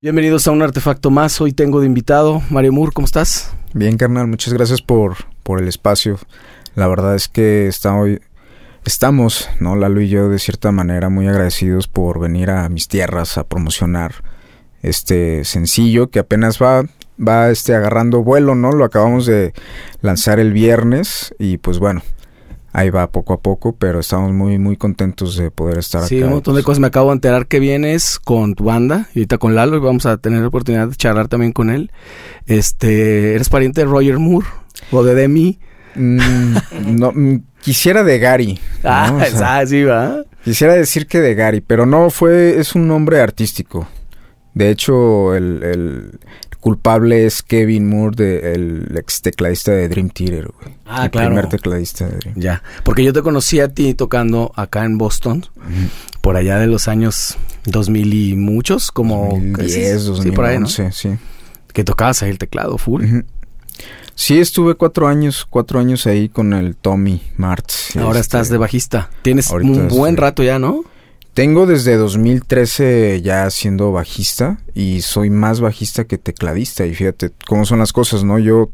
Bienvenidos a un artefacto más. Hoy tengo de invitado Mario Moore. ¿Cómo estás? Bien, carnal. Muchas gracias por, por el espacio. La verdad es que está hoy, estamos, ¿no? Lalo y yo, de cierta manera, muy agradecidos por venir a mis tierras a promocionar este sencillo que apenas va, va este, agarrando vuelo, ¿no? Lo acabamos de lanzar el viernes y pues bueno, ahí va poco a poco, pero estamos muy, muy contentos de poder estar Sí, acá. un montón de cosas. Me acabo de enterar que vienes con tu banda y ahorita con Lalo y vamos a tener la oportunidad de charlar también con él. Este, ¿eres pariente de Roger Moore o de Demi? Mm, no, mm, quisiera de Gary. ¿no? Ah, O sea, ah, sí, va. Quisiera decir que de Gary, pero no fue, es un nombre artístico. De hecho, el, el culpable es Kevin Moore, de, el ex tecladista de Dream Theater, güey. Ah, el claro. primer tecladista de Dream. Ya, porque yo te conocí a ti tocando acá en Boston, por allá de los años 2000 y muchos, como... 2010, Sí, por ahí, ¿no? 2011, sí. Que tocabas ahí el teclado full. Sí, estuve cuatro años, cuatro años ahí con el Tommy Martz. Ahora este, estás de bajista. Tienes un buen estoy- rato ya, ¿no? Tengo desde 2013 ya siendo bajista y soy más bajista que tecladista. Y fíjate cómo son las cosas, ¿no? Yo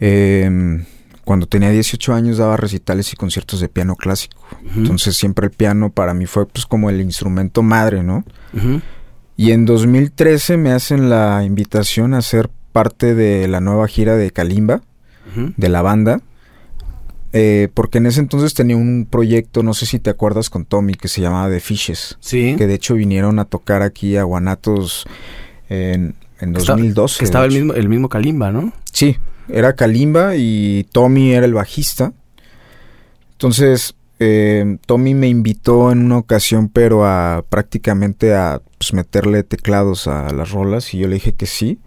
em, cuando tenía 18 años daba recitales y conciertos de piano clásico. Entonces siempre el piano para mí fue pues como el instrumento madre, ¿no? Y en 2013 me hacen la invitación a ser parte de la nueva gira de Kalimba, de la banda. Eh, porque en ese entonces tenía un proyecto, no sé si te acuerdas con Tommy, que se llamaba The Fishes Sí. que de hecho vinieron a tocar aquí a Guanatos en, en Está- 2012. Que estaba el mismo, el mismo Kalimba, ¿no? Sí, era Kalimba y Tommy era el bajista. Entonces, eh, Tommy me invitó en una ocasión, pero a prácticamente a pues, meterle teclados a las rolas y yo le dije que sí.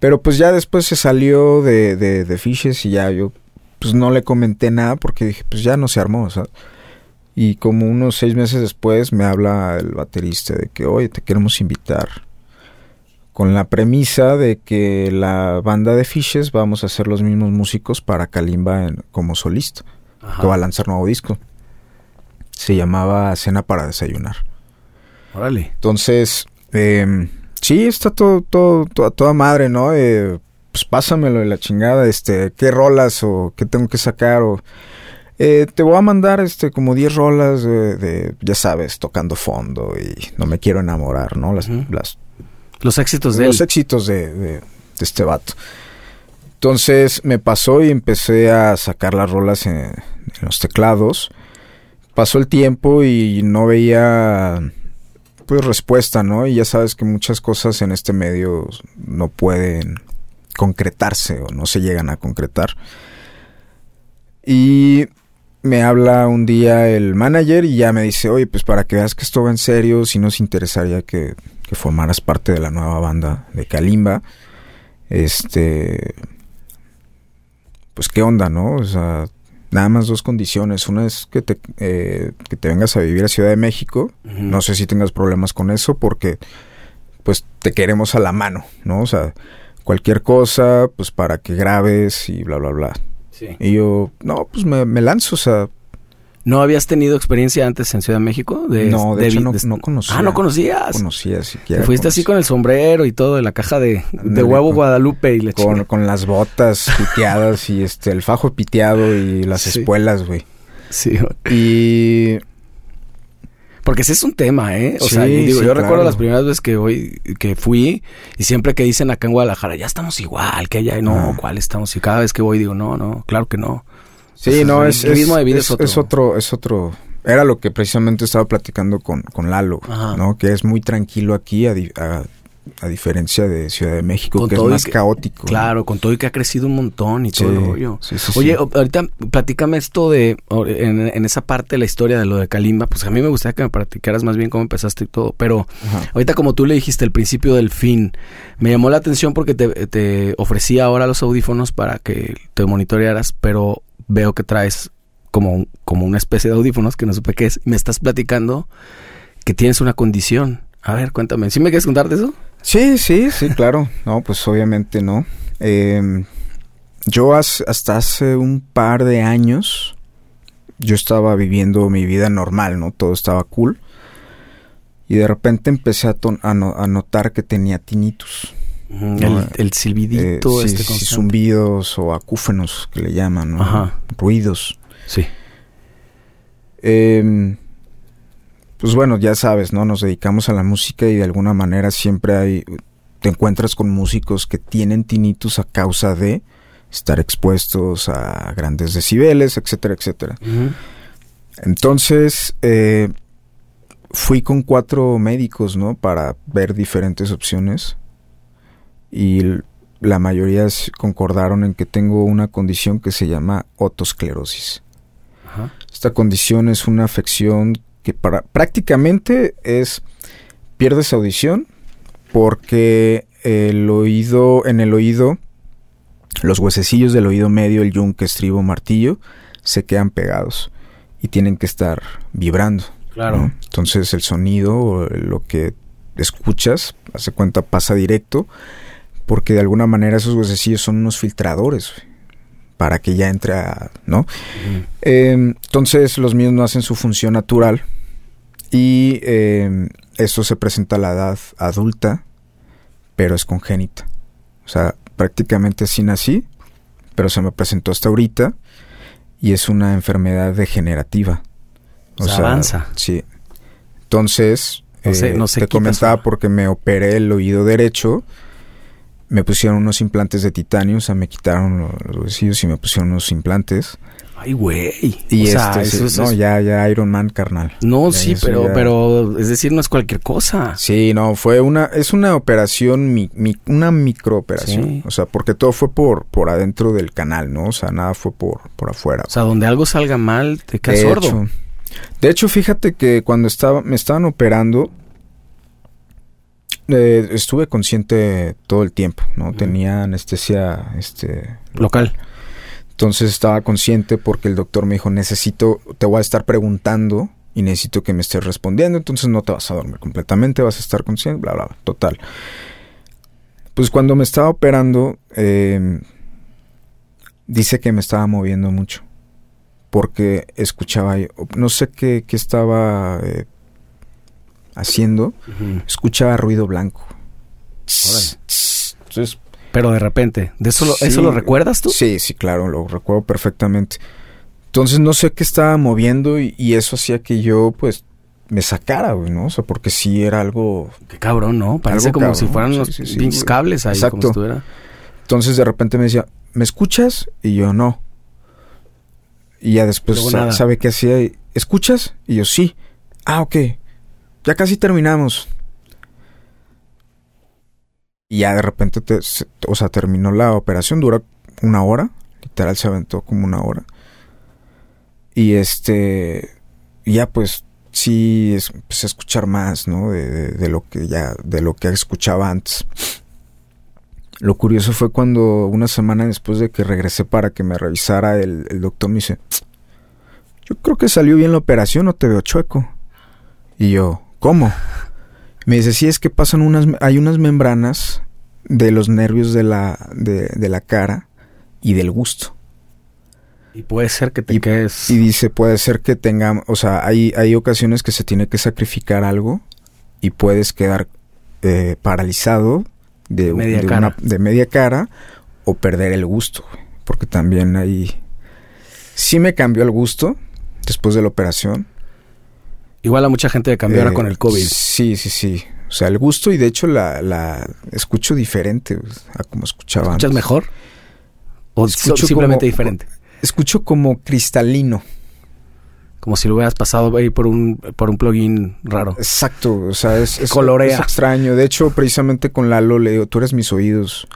Pero pues ya después se salió de, de, de Fishes y ya yo pues no le comenté nada porque dije pues ya no se armó. Y como unos seis meses después me habla el baterista de que, oye, te queremos invitar. Con la premisa de que la banda de Fishes vamos a ser los mismos músicos para Kalimba en- como solista, Ajá. que va a lanzar nuevo disco. Se llamaba Cena para Desayunar. Órale. Entonces, eh, sí, está todo, todo, toda, toda madre, ¿no? Eh, pues pásamelo de la chingada, este, qué rolas o qué tengo que sacar o... eh, te voy a mandar, este, como 10 rolas de, de, ya sabes, tocando fondo y no me quiero enamorar, ¿no? Las, las Los éxitos de los él. éxitos de, de- de este vato. Entonces me pasó y empecé a sacar las rolas en, en los teclados. Pasó el tiempo y no veía pues respuesta, ¿no? Y ya sabes que muchas cosas en este medio no pueden concretarse o no se llegan a concretar. Y me habla un día el manager y ya me dice, oye, pues para que veas que esto va en serio, si nos interesaría que, que formaras parte de la nueva banda de Kalimba, este, pues qué onda, ¿no? O sea, nada más dos condiciones. Una es que te, eh, que te vengas a vivir a Ciudad de México. No sé si tengas problemas con eso porque, pues, te queremos a la mano, ¿no? O sea, cualquier cosa, pues, para que grabes y bla, bla, bla. Sí. Y yo, no, pues me, me lanzo, o sea, ¿No habías tenido experiencia antes en Ciudad de México? De, no, de, hecho vi- no, de- no conocía. Ah, no conocías. conocía siquiera. Te fuiste así con el sombrero y todo de la caja de, de huevo con- Guadalupe y la con, con las botas piteadas y este el fajo piteado y las Sí. espuelas, güey. Sí, Y porque ese es un tema, ¿eh? O Sí, sea, yo, digo, sí, yo recuerdo las primeras veces que voy, que fui y siempre que dicen acá en Guadalajara, ya estamos igual que allá, no, Ah. ¿cuál estamos? Y cada vez que voy digo, no, no, claro que no. sí, no el es ritmo es, de vida es- es otro. es otro es otro era lo que precisamente estaba platicando con, con Lalo, Ajá. ¿no? Que es muy tranquilo aquí a, a, a diferencia de Ciudad de México, Con que es más que- caótico. Claro, con todo y que ha crecido un montón y Sí, todo el rollo. sí, sí. Oye, ahorita platícame esto de, en, en esa parte de la historia de lo de Kalimba, pues a mí me gustaría que me platicaras más bien cómo empezaste y todo, pero Ajá. ahorita como tú le dijiste, el principio del fin, me llamó la atención porque te, te ofrecí ahora los audífonos para que te monitorearas, pero veo que traes como, un- como una especie de audífonos que no supe qué es, y me estás platicando que tienes una condición. A ver, cuéntame, ¿sí me quieres contar de eso? Sí, sí, sí, claro. No, pues obviamente no. Eh, yo has- hasta hace un par de años, yo estaba viviendo mi vida normal, ¿no? Todo estaba cool. y de repente empecé a, a no- a notar que tenía tinnitus. No, el, el silbidito, Eh, este sí, zumbidos o acúfenos que le llaman, ¿no? Ajá. ruidos. Sí. Em, pues bueno, ya sabes, ¿no? Nos dedicamos a la música y de alguna manera siempre hay, te encuentras con músicos que tienen tinnitus a causa de estar expuestos a grandes decibeles, etcétera, etcétera. Entonces, eh, fui con cuatro médicos, ¿no? Para ver diferentes opciones. Y la mayoría concordaron en que tengo una condición que se llama otosclerosis. Ajá. Esta condición es una afección que para, prácticamente es pierdes audición porque el oído en el oído los huesecillos del oído medio, el yunque, estribo, martillo se quedan pegados y tienen que estar vibrando. Claro. ¿no? Entonces el sonido lo que escuchas, hace cuenta, pasa directo, porque de alguna manera esos huesecillos son unos filtradores para que ya entre a, ¿no? Eh, entonces los míos no hacen su función natural y eh, esto se presenta a la edad adulta, pero es congénita. O sea, prácticamente así nací, pero se me presentó hasta ahorita y es una enfermedad degenerativa. O sea, avanza. Sí. Entonces, No eh, no te comentaba su- porque me operé el oído derecho. Me pusieron unos implantes de titanio, o sea, me quitaron los- los huesillos y me pusieron unos implantes. Ay, güey. Y o sea, este, sí, eso es- no, es- ya, ya Iron Man, carnal. No, Ya, sí, eso pero, ya- pero, es decir, no es cualquier cosa. Sí, no, fue una, es una operación, mi, mi- una microoperación. Sí. O sea, porque todo fue por, por adentro del canal, ¿no? O sea, nada fue por, por afuera. O sea, donde algo salga mal, te quedas de sordo. hecho, de hecho, fíjate que cuando estaba, me estaban operando, eh, estuve consciente todo el tiempo, ¿no? Tenía anestesia, este, Local. Entonces estaba consciente porque el doctor me dijo, necesito, te voy a estar preguntando y necesito que me estés respondiendo, entonces no te vas a dormir completamente, vas a estar consciente, bla, bla, bla, total. Pues cuando me estaba operando, eh, dice que me estaba moviendo mucho, porque escuchaba, no sé qué, qué estaba eh, haciendo, escuchaba ruido blanco. Órale. Entonces Pero de repente, ¿de eso lo, Sí. eso lo recuerdas tú? Sí, sí, claro, lo recuerdo perfectamente. Entonces no sé qué estaba moviendo y, y eso hacía que yo, pues, me sacara, güey, ¿no? O sea, porque sí era algo... Qué cabrón, ¿no? Parece como cabrón, si fueran sí, los sí, pinches cables ahí, como Exacto. si estuviera. Entonces de repente me decía, ¿me escuchas? Y yo, no. Y ya después, Luego sa- nada. ¿sabe qué hacía? Y, ¿Escuchas? Y yo, sí. Ah, ok. Ya casi terminamos. Y ya de repente, te- o sea, terminó la operación, dura una hora. Literal se aventó como una hora. Y este, ya pues sí es- empecé a escuchar más, ¿no? De lo que ya, de lo que escuchaba antes. Lo curioso fue cuando una semana después de que regresé para que me revisara el, el doctor me dice, yo creo que salió bien la operación, no te veo chueco. Y yo, ¿cómo? Me dice, sí, es que pasan unas, hay unas membranas de los nervios de la, de, de la cara y del gusto. Y puede ser que te Y- quedes. Y dice, puede ser que tenga, o sea, hay, hay ocasiones que se tiene que sacrificar algo y puedes quedar eh, paralizado de, Media de cara. de media cara o perder el gusto, porque también ahí sí me cambió el gusto después de la operación. Igual a mucha gente le cambió ahora Eh, con el COVID. Sí, sí, sí. O sea, el gusto y de hecho la, la escucho diferente a como escuchaba ¿Escuchas antes. mejor? ¿O Escucho simplemente como- diferente? Escucho como cristalino. Como si lo hubieras pasado ahí por un, por un plugin raro. Exacto, o sea, es, es, Colorea. es extraño. De hecho, precisamente con Lalo le digo, tú eres mis oídos,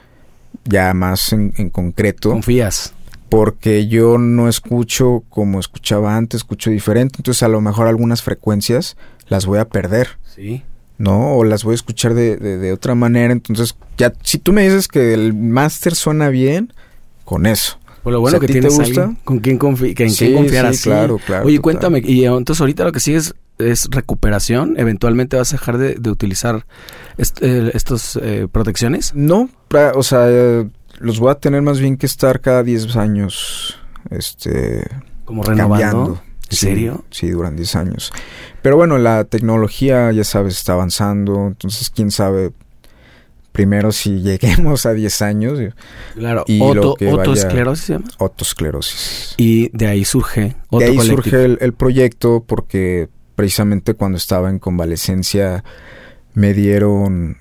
ya más en, en concreto, Confías. Porque yo no escucho como escuchaba antes, escucho diferente, entonces a lo mejor algunas frecuencias las voy a perder, Sí. ¿no? O las voy a escuchar de, de- de otra manera, entonces ya, si tú me dices que el máster suena bien, con eso. Pues lo bueno que te tienes gusta. con quien confi que en Sí, confiar sí, así. claro, claro, Oye, total. cuéntame, y entonces ahorita lo que sigue es, recuperación. Eventualmente vas a dejar de, de utilizar est- eh, eh, protecciones. No, o sea, eh, los voy a tener más bien que estar cada 10 años, este... Como renovando. cambiando. ¿En serio? Sí, duran 10 años. Pero bueno, la tecnología, ya sabes, está avanzando, entonces quién sabe primero si lleguemos a 10 años. Claro, Y Oto, lo que vaya- otosclerosis se llama. Otosclerosis. Y de ahí surge Otto De ahí Collective. surge el, el proyecto porque precisamente cuando estaba en convalecencia me dieron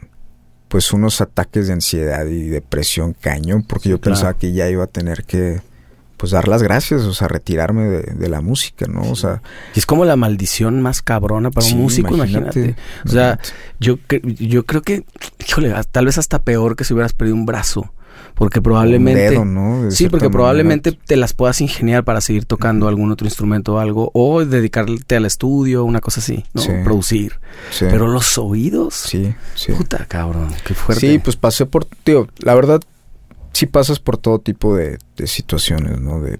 pues unos ataques de ansiedad y depresión cañón porque Sí, yo claro. pensaba que ya iba a tener que pues dar las gracias, o sea, retirarme de, de la música, ¿no? O sea, Y es como la maldición más cabrona para sí, un músico, imagínate. O sea, imagínate. yo, yo creo que, híjole, tal vez hasta peor que si hubieras perdido un brazo. Porque probablemente... Dedo, ¿no? Sí, porque manera. probablemente te las puedas ingeniar para seguir tocando algún otro instrumento o algo, o dedicarte al estudio, una cosa así, ¿no? Sí. Producir. Sí, Pero los oídos, sí, sí. puta cabrón, qué fuerte. Sí, pues pasé por, tío, la verdad, sí pasas por todo tipo de, de situaciones, ¿no? De,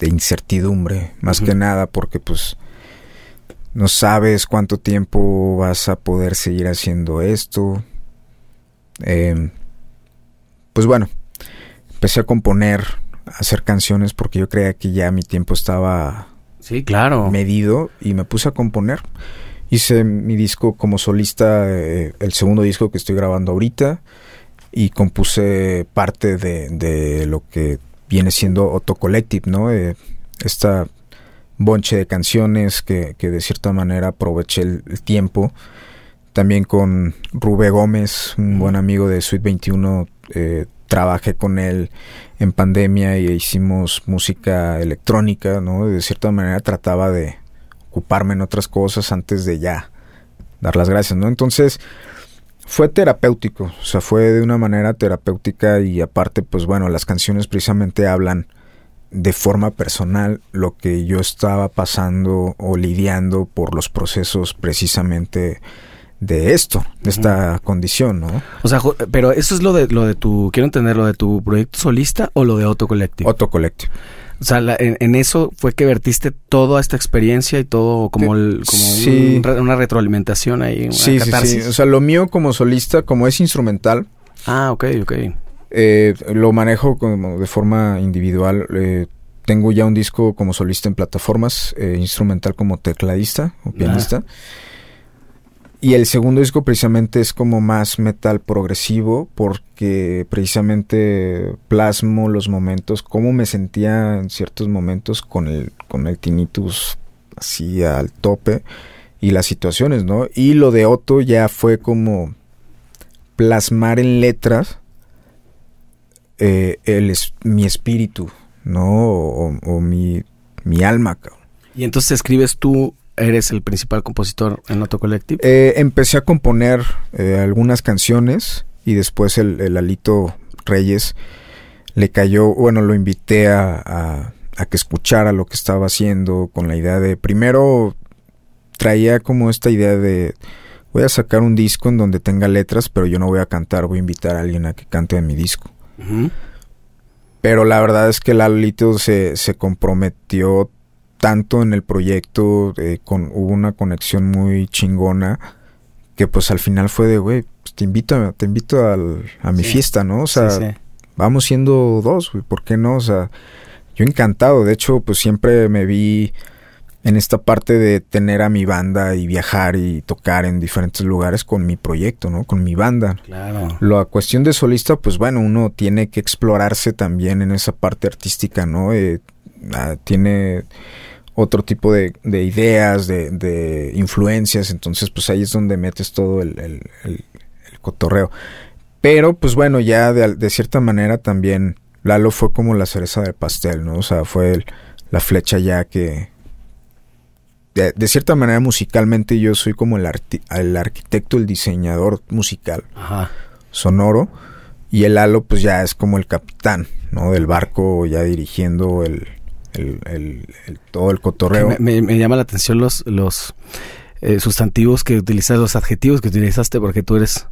de incertidumbre, más que nada, porque pues no sabes cuánto tiempo vas a poder seguir haciendo esto. Eh, pues bueno, empecé a componer, a hacer canciones porque yo creía que ya mi tiempo estaba Sí, claro. medido y me puse a componer. Hice mi disco como solista, eh, el segundo disco que estoy grabando ahorita, y compuse parte de, de lo que viene siendo Otto Collective, ¿no? Eh, esta bonche de canciones que, que de cierta manera aproveché el, el tiempo. También con Rubé Gómez, un buen amigo de Suite 21, eh, trabajé con él en pandemia y hicimos música electrónica, ¿no? De cierta manera trataba de ocuparme en otras cosas antes de ya dar las gracias, ¿no? Entonces fue terapéutico, o sea, fue de una manera terapéutica y aparte, pues bueno, las canciones precisamente hablan de forma personal lo que yo estaba pasando o lidiando por los procesos precisamente de esto, de esta condición, ¿no? O sea, pero eso es lo de lo de tu, quiero entender, lo de tu proyecto solista o lo de Auto Collective. Otto Collective. O sea, la- en, en eso fue que vertiste toda esta experiencia y todo como, el, como Sí. una retroalimentación ahí, una Sí, sí, sí. catarsis. O sea, lo mío como solista, como es instrumental, Ah, ok, ok. eh, lo manejo como de forma individual. eh, tengo ya un disco como solista en plataformas, eh, instrumental como tecladista o pianista. Y el segundo disco precisamente es como más metal progresivo porque precisamente plasmo los momentos, cómo me sentía en ciertos momentos con el, con el tinnitus así al tope y las situaciones, ¿no? Y lo de Otto ya fue como plasmar en letras eh, el mi espíritu, ¿no? O, o mi, mi alma, cabrón. Y entonces escribes tú, eres el principal compositor en Auto Collective. Eh, empecé a componer eh, algunas canciones y después el, el Alito Reyes le cayó, bueno, lo invité a, a- a que escuchara lo que estaba haciendo con la idea de, primero traía como esta idea de, voy a sacar un disco en donde tenga letras, pero yo no voy a cantar, voy a invitar a alguien a que cante en mi disco. Pero la verdad es que Lalito se, se comprometió tanto en el proyecto, eh, con, hubo una conexión muy chingona, que pues al final fue de, güey, pues, te invito, te invito al- a mi Sí. fiesta, ¿no? O sea, Sí, sí. vamos siendo dos, güey, ¿por qué no? O sea, yo encantado, de hecho, pues siempre me vi en esta parte de tener a mi banda y viajar y tocar en diferentes lugares con mi proyecto, ¿no? Con mi banda. Claro. La cuestión de solista, pues bueno, uno tiene que explorarse también en esa parte artística, ¿no? Eh, ah, tiene otro tipo de, de ideas, de, de influencias, entonces pues ahí es donde metes todo el, el- el- el cotorreo. Pero pues bueno, ya de, de cierta manera también Lalo fue como la cereza del pastel, ¿no? O sea, fue el- la flecha ya que... De, de cierta manera musicalmente yo soy como el, arti- el arquitecto, el diseñador musical Ajá. sonoro y el halo pues ya es como el capitán no del barco ya dirigiendo el, el- el- el- todo el cotorreo Me, me- me llama la atención los, los eh, sustantivos que utilizas, los adjetivos que utilizaste, porque tú eres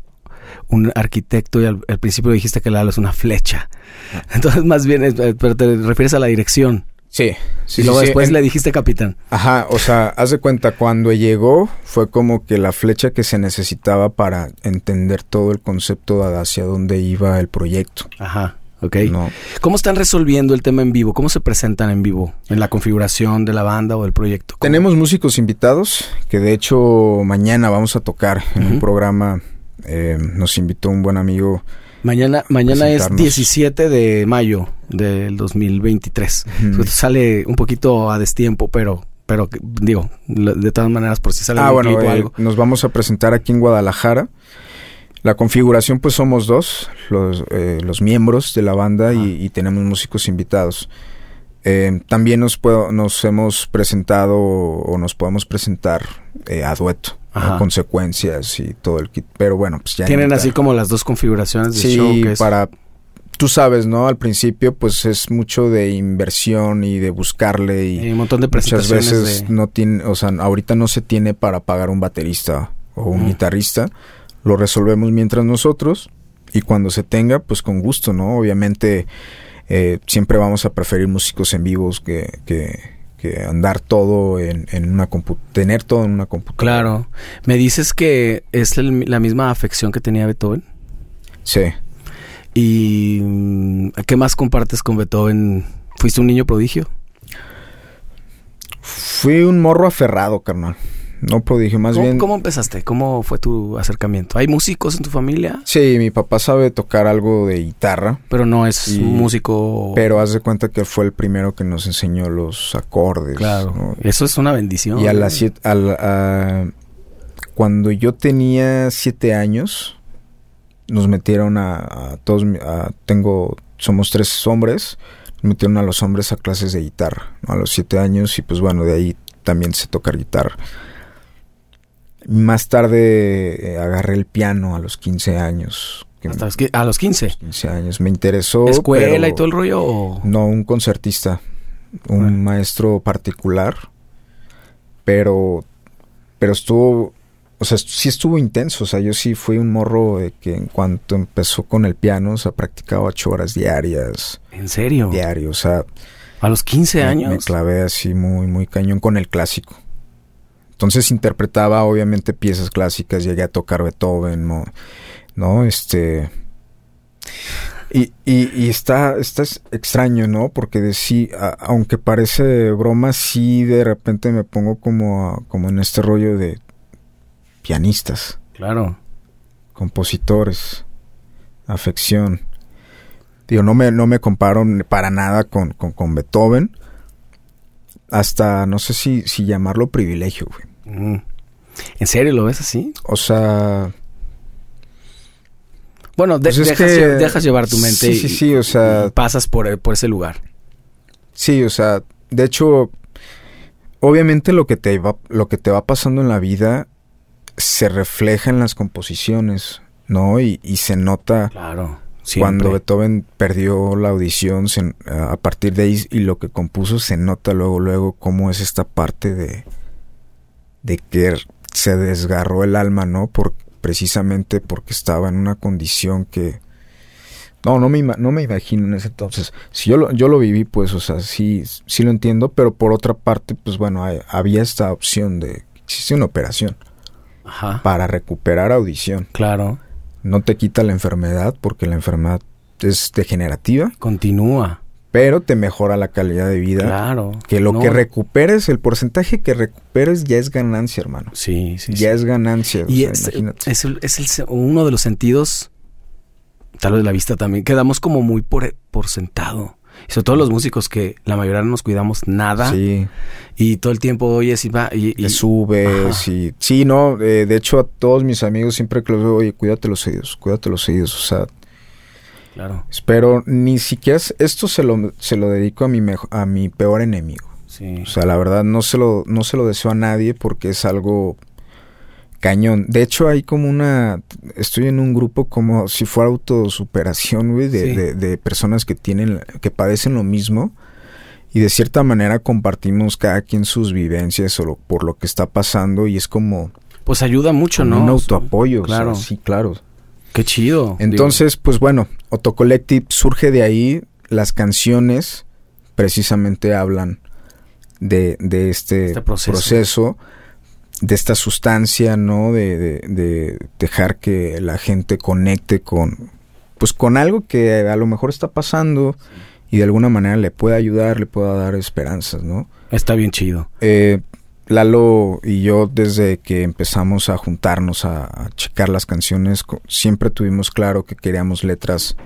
un arquitecto y al, al principio dijiste que el halo es una flecha. Ah. Entonces, más bien, es- eh, pero te refieres a la dirección. sí sí, y luego sí, después le dijiste capitán. ajá o sea haz de cuenta cuando llegó fue como que la flecha que se necesitaba para entender todo el concepto de hacia dónde iba el proyecto Ajá. Ok. ¿Cómo están resolviendo el tema en vivo? ¿Cómo se presentan en vivo? ¿En la configuración de la banda o del proyecto? Tenemos músicos invitados, que de hecho mañana vamos a tocar en un programa. Eh, nos invitó un buen amigo. Mañana, mañana es 17 de mayo del 2023. Sale un poquito a destiempo, pero pero digo, de todas maneras, por si sale ah, bueno, eh, algo. Nos vamos a presentar aquí en Guadalajara. La configuración, pues somos dos, los, eh, los miembros de la banda y, tenemos músicos invitados. Eh, también nos, puedo, nos hemos presentado o nos podemos presentar a dueto, a consecuencias y todo el kit. Pero bueno, pues ya. Tienen así como las dos configuraciones de sí, show. para tú sabes, ¿no? Al principio, pues es mucho de inversión y de buscarle y, un montón de presentaciones. Muchas veces no tiene, o sea, ahorita no se tiene para pagar un baterista o un guitarrista. Lo resolvemos mientras nosotros y cuando se tenga, pues con gusto, ¿no? Obviamente eh, siempre vamos a preferir músicos en vivos que, que, andar todo en, en una computadora, tener todo en una computadora. Claro. ¿Me dices que es la misma afección que tenía Beethoven? Sí. ¿Y mm, qué más compartes con Beethoven? ¿Fuiste un niño prodigio? Fui un morro aferrado, carnal. No prodigio, más bien. ¿Cómo empezaste? ¿Cómo fue tu acercamiento? ¿Hay músicos en tu familia? Sí, mi papá sabe tocar algo de guitarra. Pero no es músico. Pero haz de cuenta que fue el primero que nos enseñó los acordes. Claro. Eso es una bendición. Y a las siete. cuando yo tenía siete años, nos metieron a, todos, tengo, somos tres hombres, metieron a los hombres a clases de guitarra a los siete años y pues bueno, de ahí también sé tocar guitarra. Más tarde eh, agarré el piano a los 15 años. ¿A los 15? 15 años. Me interesó. ¿Escuela y todo el rollo? No, un concertista. Un maestro particular. Pero, pero estuvo o sea, sí estuvo intenso. O sea, yo sí fui un morro de que en cuanto empezó con el piano, o sea, practicaba ocho horas diarias. ¿En serio? Diario, o sea. ¿A los 15 años? Me clavé así muy, muy cañón con el clásico. Entonces interpretaba obviamente piezas clásicas, llegué a tocar Beethoven, ¿no? ¿no? Este... Y, y, está, está extraño, ¿no? Porque de sí, aunque parece broma, sí de repente me pongo como, como en este rollo de pianistas. Claro. Compositores. Afección. Digo, no me, no me comparo para nada con, con, Beethoven. Hasta, no sé si, si llamarlo privilegio, güey. Mm. ¿En serio lo ves así? O sea... Bueno, pues dejas, llevar tu mente sí, sí, sí, o sea, pasas por, por ese lugar. Sí, o sea, de hecho, obviamente lo que te va, lo que te va pasando en la vida se refleja en las composiciones, ¿no? Y, se nota claro, cuando Beethoven perdió la audición, a partir de ahí y lo que compuso se nota luego, luego cómo es esta parte de, de que se desgarró el alma, ¿no? Por, precisamente porque estaba en una condición que... No, no me, no me imagino en ese entonces. Si yo lo, yo lo viví, pues, o sea, sí, sí lo entiendo, pero por otra parte, pues bueno, había esta opción de... Existe una operación para recuperar audición. Claro. No te quita la enfermedad porque la enfermedad es degenerativa. Continúa. Pero te mejora la calidad de vida. Claro. Que lo que recuperes, el porcentaje que recuperes ya es ganancia, hermano. Sí, sí. Ya es ganancia. Y es, es, uno de los sentidos, tal vez la vista también, quedamos como muy por, por sentado. Y sobre todo los músicos que la mayoría no nos cuidamos nada. Sí. Y todo el tiempo oyes y va. Y, y subes y. Sí, no. Eh, de hecho, a todos mis amigos siempre que los veo, oye, cuídate los oídos, cuídate los oídos. O sea. Claro. Espero, ni siquiera. Esto se lo, se lo dedico a mi, a mi peor enemigo. Sí. O sea, la verdad, no se, lo, no se lo deseo a nadie porque es algo cañón. De hecho, hay como una. Estoy en un grupo como si fuera autosuperación, güey, de, de, personas que tienen. que padecen lo mismo. Y de cierta manera compartimos cada quien sus vivencias o por lo que está pasando. Y es como. Pues ayuda mucho, ¿no? Un autoapoyo. Claro. sí, claro. Qué chido. Entonces, pues bueno, Autocollective surge de ahí. Las canciones precisamente hablan de, de este, este proceso de esta sustancia, ¿no? De, de, dejar que la gente conecte con, pues con algo que a lo mejor está pasando y de alguna manera le pueda ayudar, le pueda dar esperanzas, ¿no? Está bien chido. Eh, Lalo y yo desde que empezamos a juntarnos a, a checar las canciones siempre tuvimos claro que queríamos letras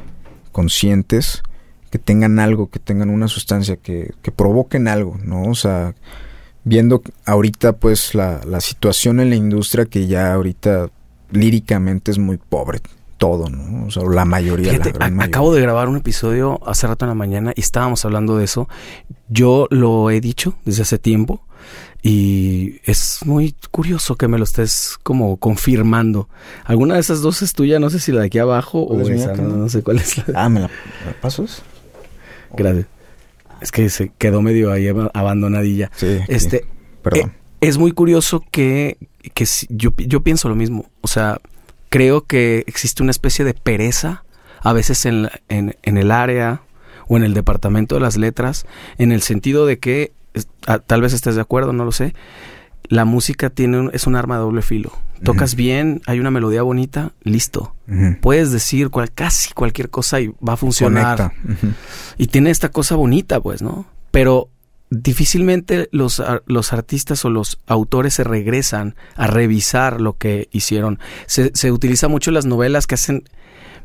conscientes, que tengan algo, que tengan una sustancia, que, que provoquen algo, ¿no? O sea, viendo ahorita pues la, la situación en la industria que ya ahorita líricamente es muy pobre todo, ¿no? O sea, la mayoría. Fíjate, la gran acabo de grabar un episodio hace rato en la mañana y estábamos hablando de eso. Yo lo he dicho desde hace tiempo y es muy curioso que me lo estés como confirmando. ¿Alguna de esas dos es tuya? No sé si la de aquí abajo o esa, no, no, sé cuál es la. Ah, ¿me la, pasas? Gracias. Es que se quedó medio ahí abandonadilla. Sí. Este, sí. Perdón. Eh, es muy curioso que, que yo, yo pienso lo mismo. O sea, creo que existe una especie de pereza a veces en, la, en, en, el área o en el departamento de las letras, en el sentido de que, a, tal vez estés de acuerdo, no lo sé, la música tiene un, es un arma de doble filo. Tocas uh -huh. bien, hay una melodía bonita, listo. Uh -huh. Puedes decir cual, casi cualquier cosa y va a funcionar. Uh -huh. Y tiene esta cosa bonita, pues, ¿no? Pero difícilmente los, los artistas o los autores se regresan a revisar lo que hicieron. Se, se utiliza mucho las novelas que hacen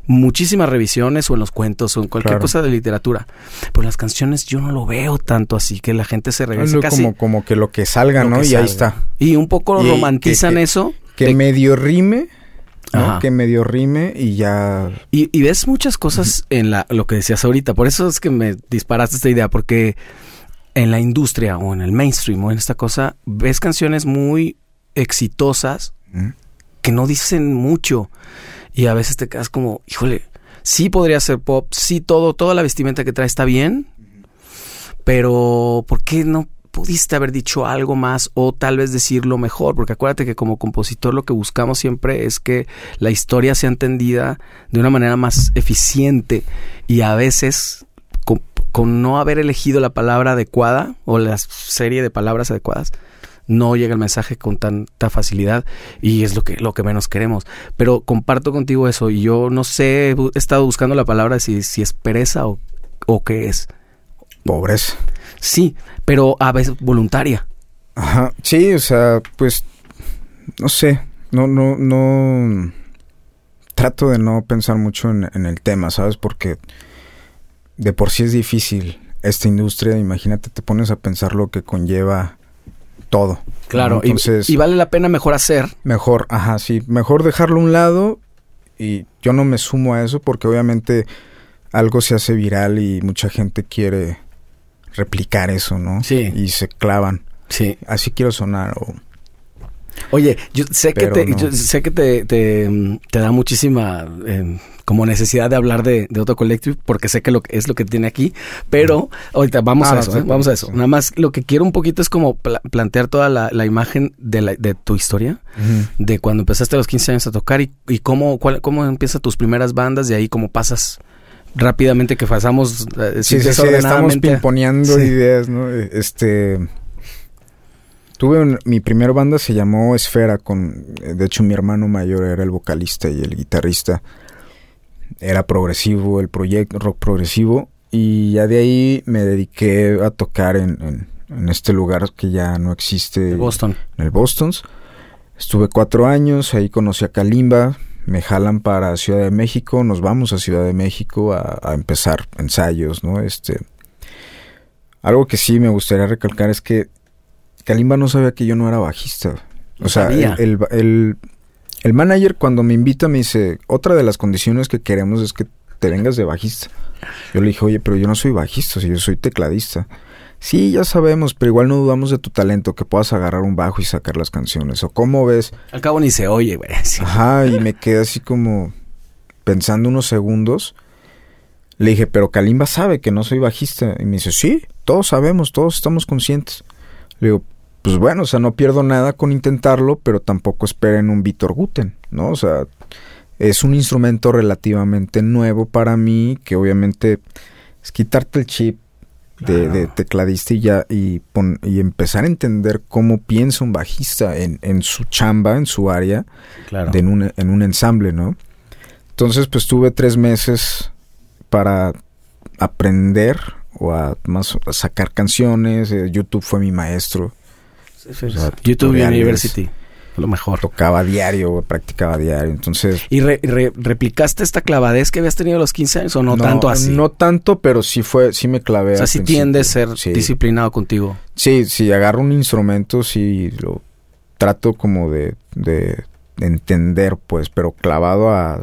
muchísimas revisiones o en los cuentos o en cualquier Claro. cosa de literatura. Pero las canciones yo no lo veo tanto así, que la gente se Algo casi como, como que lo que salga, lo ¿no? que Y ahí está. Y un poco Y romantizan que- que- eso. Que de- medio rime. Que medio rime y ya... Y, y ves muchas cosas en la, lo que decías ahorita. Por eso es que me disparaste esta idea, porque en la industria o en el mainstream o en esta cosa, ves canciones muy exitosas que no dicen mucho. Y a veces te quedas como, híjole, sí podría ser pop, sí todo, toda la vestimenta que trae está bien, pero ¿por qué no pudiste haber dicho algo más o tal vez decirlo mejor? Porque acuérdate que como compositor lo que buscamos siempre es que la historia sea entendida de una manera más eficiente y a veces con, con no haber elegido la palabra adecuada o la serie de palabras adecuadas, no llega el mensaje con tanta facilidad y es lo que, lo que menos queremos. Pero comparto contigo eso y yo no sé, he estado buscando la palabra si, si es pereza o, o qué es. Pobreza. Sí, pero a veces voluntaria. Ajá, sí, o sea, pues, no sé, no, no, no, trato de no pensar mucho en, en el tema, ¿sabes? Porque de por sí es difícil esta industria, imagínate, te pones a pensar lo que conlleva todo. Claro, ¿no? Entonces, y, y vale la pena mejor hacer. mejor, ajá, sí, mejor dejarlo a un lado y yo no me sumo a eso porque obviamente algo se hace viral y mucha gente quiere replicar eso, ¿no? Sí. Y se clavan. Sí. Así quiero sonar o... Oye, yo sé que te, no. yo sé que te, te, te da muchísima eh, como necesidad de hablar de, de Auto Collective porque sé que lo, es lo que tiene aquí, pero ahorita vamos Ah, a no, eso, sí, ¿eh? vamos a eso. sí. Nada más lo que quiero un poquito es como pla- plantear toda la, la imagen de, la, de tu historia, de cuando empezaste a los 15 años a tocar y, y cómo, cuál, cómo empiezan tus primeras bandas, de ahí cómo pasas rápidamente que pasamos eh, Sí, sí, sí, estamos a- pimponeando ideas, ¿no? Eh, Este... Tuve un- mi primera banda se llamó Esfera con eh, de hecho mi hermano mayor era el vocalista y el guitarrista. Era progresivo el proyecto rock progresivo y ya de ahí me dediqué a tocar en, en- en este lugar que ya no existe de Boston. en el Boston's. Estuve cuatro años, ahí conocí a Kalimba, me jalan para Ciudad de México, nos vamos a Ciudad de México a, a empezar ensayos, ¿no? Este, algo que sí me gustaría recalcar es que Kalimba no sabía que yo no era bajista. O sea, sabía. el, el, el- manager cuando me invita me dice, otra de las condiciones que queremos es que te vengas de bajista. Yo le dije, oye, pero yo no soy bajista, si yo soy tecladista. Sí, ya sabemos, pero igual no dudamos de tu talento, que puedas agarrar un bajo y sacar las canciones. ¿O cómo ves? Al cabo ni se oye, güey. sí. Ajá, y me quedé así como pensando unos segundos. Le dije, pero Kalimba sabe que no soy bajista. Y me dice, sí, todos sabemos, todos estamos conscientes. Le digo, pues bueno, o sea, no pierdo nada con intentarlo, pero tampoco esperen un Víctor Guten, ¿no? O sea, es un instrumento relativamente nuevo para mí, que obviamente es quitarte el chip de, de tecladista y ya y, pon- y empezar a entender cómo piensa un bajista en, en su chamba, en su área, Claro. de en, un, en un ensamble, ¿no? Entonces, pues tuve tres meses para aprender o a, más, a sacar canciones. eh, YouTube fue mi maestro. Sí, sí, O sea, YouTube. University. Lo mejor. Tocaba diario, practicaba diario. Entonces, ¿Y re- re- replicaste esta clavadez que habías tenido a los 15 años o no, tanto así? No tanto, pero sí fue, sí me clavé. o sea, principio. tiendes a ser Sí. disciplinado contigo. Sí, si agarro un instrumento, sí lo trato como de, de entender, pues, pero clavado a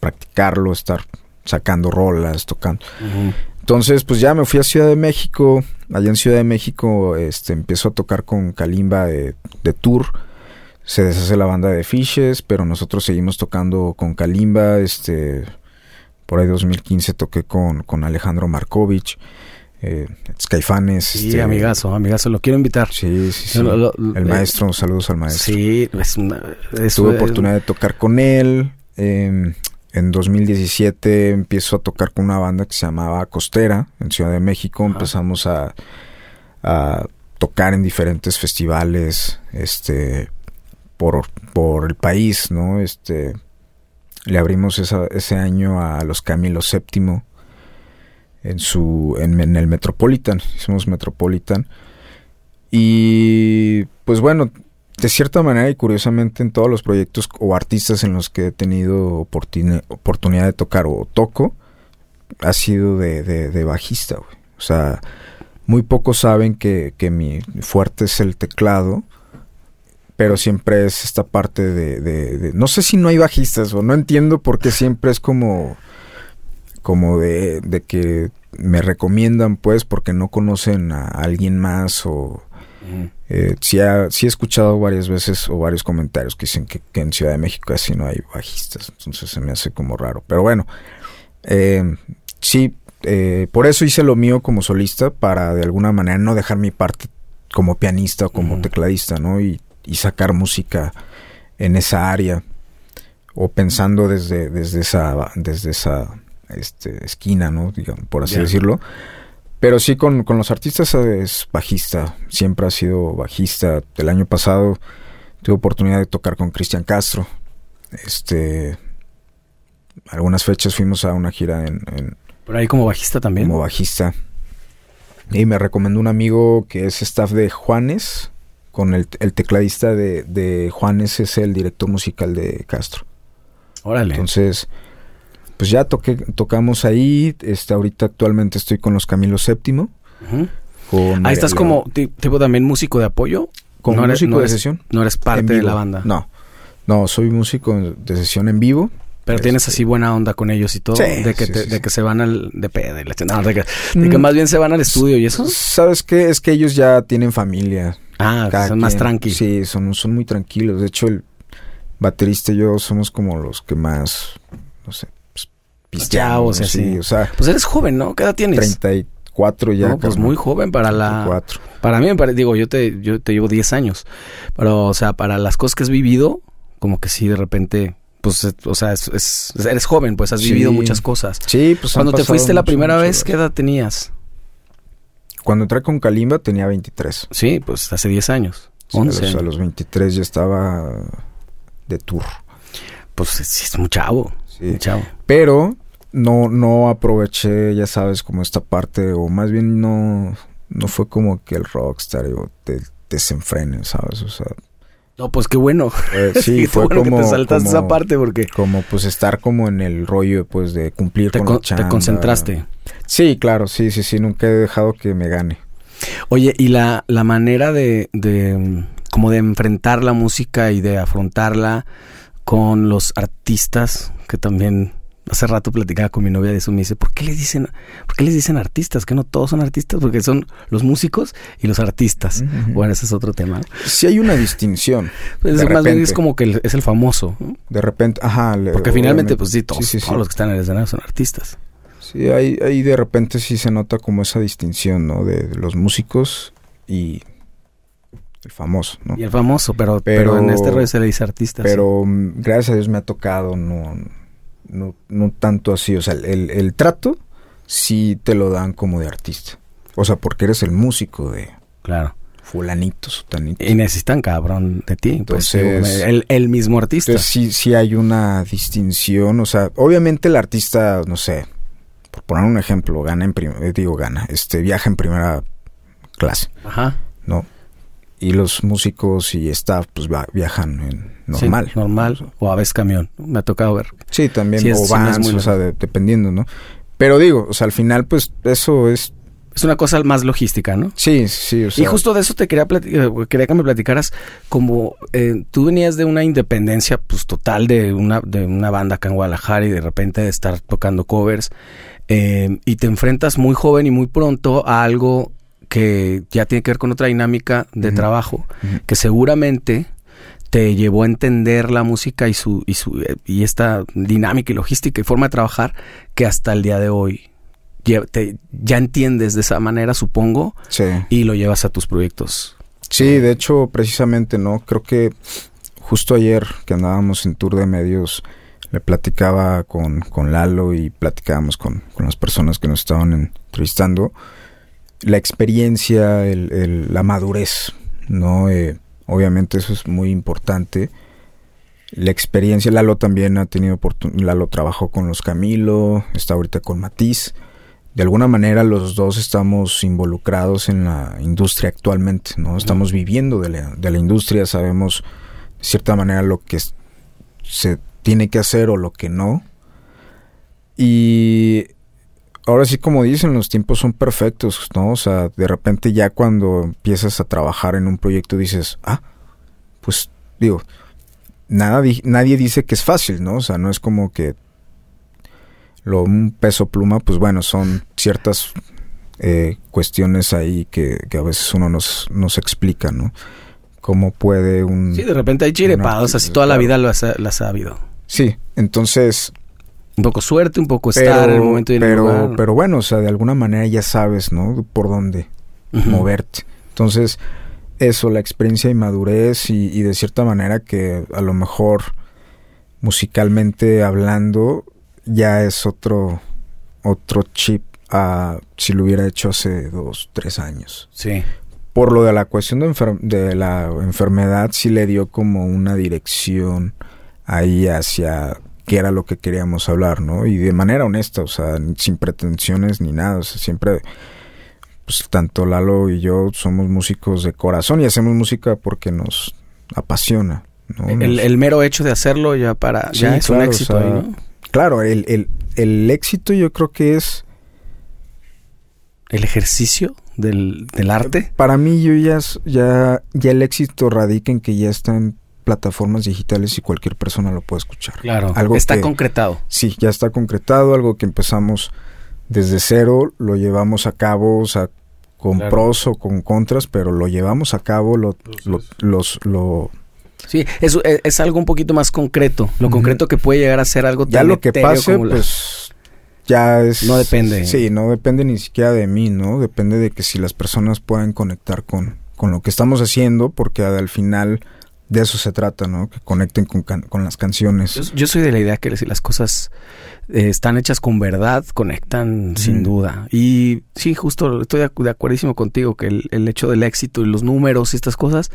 practicarlo, estar sacando rolas, tocando. Entonces, pues ya me fui a Ciudad de México. Allá en Ciudad de México, este, empiezo a tocar con Kalimba de, de tour. Se deshace la banda de Fishes, pero nosotros seguimos tocando con Kalimba. Este, por ahí 2015 toqué con, con Alejandro Markovich, eh, Skyfanes. Sí, este, amigazo, amigazo, lo quiero invitar. Sí, sí, sí. Lo- lo- el eh, maestro, saludos al maestro. Sí, es una, es- Tuve oportunidad de tocar con él. eh, en 2017 empiezo a tocar con una banda que se llamaba Costera en Ciudad de México. Ajá. Empezamos a, a tocar en diferentes festivales este, por, por el país, ¿no? Este, le abrimos esa- ese año a los Camilo VII en, su, en, en el Metropolitan. Hicimos Metropolitan. Y pues bueno, de cierta manera y curiosamente en todos los proyectos o artistas en los que he tenido oportuni- oportunidad de tocar o toco, ha sido de, de- de bajista, güey. O sea, muy pocos saben que, mi fuerte es el teclado, pero siempre es esta parte de, de- No sé si no hay bajistas o no entiendo por qué siempre es como... Como de, de que me recomiendan pues porque no conocen a alguien más o... Eh, sí, ha- sí he escuchado varias veces o varios comentarios que dicen que, que en Ciudad de México casi no hay bajistas, entonces se me hace como raro. Pero bueno, eh, sí, eh, por eso hice lo mío como solista para de alguna manera no dejar mi parte como pianista o como tecladista, ¿no? Y, y sacar música en esa área o pensando desde, desde esa, desde esa este, esquina, ¿no? Digamos, por así decirlo. Pero sí, con, con los artistas es bajista. Siempre ha sido bajista. El año pasado tuve oportunidad de tocar con Cristian Castro. Este. Algunas fechas fuimos a una gira en, en- Por ahí como bajista también. como bajista. Y me recomendó un amigo que es staff de Juanes. Con el, el tecladista de, de Juanes es el director musical de Castro. Órale. Entonces, pues ya toqué, tocamos ahí. Este, ahorita actualmente estoy con los Camilo. Ujú. Con Ahí estás como ti- tipo también músico de apoyo. como no eres- músico no de eres- sesión. No eres parte de la banda. No, no, soy músico de sesión en vivo. Pero tienes Este- así buena onda con ellos y todo. Sí, de que, sí, te- sí, de que se van al. De, pe- de, la- no, de que, de que Mm, más bien se van al estudio y eso. ¿Sabes qué? Es que ellos ya tienen familia. Ah, son más quien. tranqui. Sí, son, son muy tranquilos. De hecho, el baterista y yo somos como los que más, no sé, pisteamos. chavos así. sí, o sea, Pues eres joven, ¿no? ¿Qué edad tienes? 34 ya. No, pues muy joven para la. 34. Para mí me parece, digo, yo te, yo te llevo 10 años. Pero, o sea, para las cosas que has vivido, como que sí, de repente, pues, eh, o sea, es, es- eres joven, pues has Sí. vivido muchas cosas. Sí, pues Cuando te fuiste la mucho, primera vez, ¿qué edad tenías? Cuando entré con Kalimba tenía 23. Sí, pues hace 10 años. Sí, a, 11 los, a los 23 ya estaba de tour. Pues sí, es muy chavo. Sí. Muy chavo. Pero no, no aproveché, ya sabes, como esta parte, o más bien no, no fue como que el rockstar o te desenfrene, ¿sabes? O sea, No, pues qué bueno. eh, Qué sí, fue bueno como, que te saltaste como, esa parte porque como, pues estar como en el rollo pues de cumplir te, con con- la te concentraste. Sí, claro, sí, sí, sí, nunca he dejado que me gane. Oye, y la, la manera de, de, como de enfrentar la música y de afrontarla con los artistas, que también hace rato platicaba con mi novia de eso, me dice, ¿por qué les dicen, por qué les dicen artistas? Que no todos son artistas, porque son los músicos y los artistas. Bueno, ese es otro tema. Sí hay una distinción, Pues De más bien repente. es como que el- es el famoso, ¿no? de repente, ajá. le- porque finalmente, pues sí, todos, sí, sí, sí. todos los que están en el escenario son artistas. Sí, ahí, ahí de repente sí se nota como esa distinción, ¿no? De, de los músicos y el famoso, ¿no? Y el famoso, pero, pero, Pero- en este rollo se le dice artista. Pero mm, gracias a Dios me ha tocado no, no, no tanto así. O sea, el, el trato sí te lo dan como de artista. O sea, porque eres el músico de Claro. fulanito, sutanito. Y necesitan cabrón de ti. pues, Entonces- el, el mismo artista. Entonces sí, sí hay una distinción, o sea, obviamente el artista, no sé, por poner un ejemplo, gana en primera, digo gana, este viaja en primera clase, Ajá. ¿no? Y los músicos y staff pues va- viajan en normal. Sí, normal. O a veces camión. Me ha tocado ver. Sí, también, Sí, es- o sí, no es vans, o sea, de- dependiendo, ¿no? Pero digo, o sea, al final pues eso es, Es una cosa más logística, ¿no? sí, sí, o sea, y justo de eso te quería, eh, quería que me platicaras como eh, tú venías de una independencia pues total de una, de una banda acá en Guadalajara y de repente de estar tocando covers eh, y te enfrentas muy joven y muy pronto a algo que ya tiene que ver con otra dinámica de trabajo que seguramente te llevó a entender la música y su y su eh, y esta dinámica y logística y forma de trabajar que hasta el día de hoy lle- te- ya entiendes de esa manera supongo sí. y lo llevas a tus proyectos. Sí, de hecho, precisamente, ¿no? Creo que justo ayer que andábamos en tour de medios, le platicaba con, con Lalo y platicábamos con, con las personas que nos estaban entrevistando, la experiencia, el, el- la madurez, ¿no? Eh, obviamente eso es muy importante. La experiencia, Lalo también ha tenido oportunidad, Lalo trabajó con los Camilo, está ahorita con Matiz. De alguna manera los dos estamos involucrados en la industria actualmente, ¿no? Estamos viviendo de la, de la industria, sabemos de cierta manera lo que se tiene que hacer o lo que no. Y ahora sí, como dicen, los tiempos son perfectos, ¿no? O sea, de repente ya cuando empiezas a trabajar en un proyecto dices, ah, pues digo, nada, di- nadie dice que es fácil, ¿no? O sea, no es como que lo un peso pluma, pues bueno, son ciertas eh, cuestiones ahí que, que a veces uno nos, nos explica, ¿no? Cómo puede un... Sí, de repente hay chirepados, así toda la vida lo has sabido. Sí, entonces... Un poco suerte, un poco estar en el momento y en el pero, lugar. pero bueno, o sea, de alguna manera ya sabes, ¿no? Por dónde moverte. Entonces, eso, la experiencia y madurez y, y de cierta manera que a lo mejor musicalmente hablando ya es otro, otro chip a si lo hubiera hecho hace dos, tres años. Sí. Por lo de la cuestión de, enfer- de la enfermedad, sí le dio como una dirección ahí hacia qué era lo que queríamos hablar, ¿no? Y de manera honesta, o sea, sin pretensiones ni nada, o sea, siempre, pues tanto Lalo y yo somos músicos de corazón y hacemos música porque nos apasiona, ¿no? El, Nos- el mero hecho de hacerlo ya para... Sí, ya es un o éxito sea, ahí, ¿no? Claro, el, el, el éxito yo creo que es, El ejercicio del, del arte. para mí yo ya, ya, ya el éxito radica en que ya está en plataformas digitales y cualquier persona lo puede escuchar. Claro. Algo está que- concretado. Sí, ya está concretado, algo que empezamos desde cero, lo llevamos a cabo, o sea, con Claro. pros o con contras, pero lo llevamos a cabo, lo, lo, los, lo, Sí, es, es, es algo un poquito más concreto. Lo concreto que puede llegar a ser algo ya tan lo que pase, la- pues ya es... No depende. Sí, no depende ni siquiera de mí, ¿no? Depende de que si las personas puedan conectar con, con lo que estamos haciendo, porque al final de eso se trata, ¿no? Que conecten con, can- con las canciones. Yo, yo soy de la idea que si las cosas eh, están hechas con verdad, conectan sin duda. Y sí, justo estoy de, de acuerdísimo contigo que el, el hecho del éxito y los números y estas cosas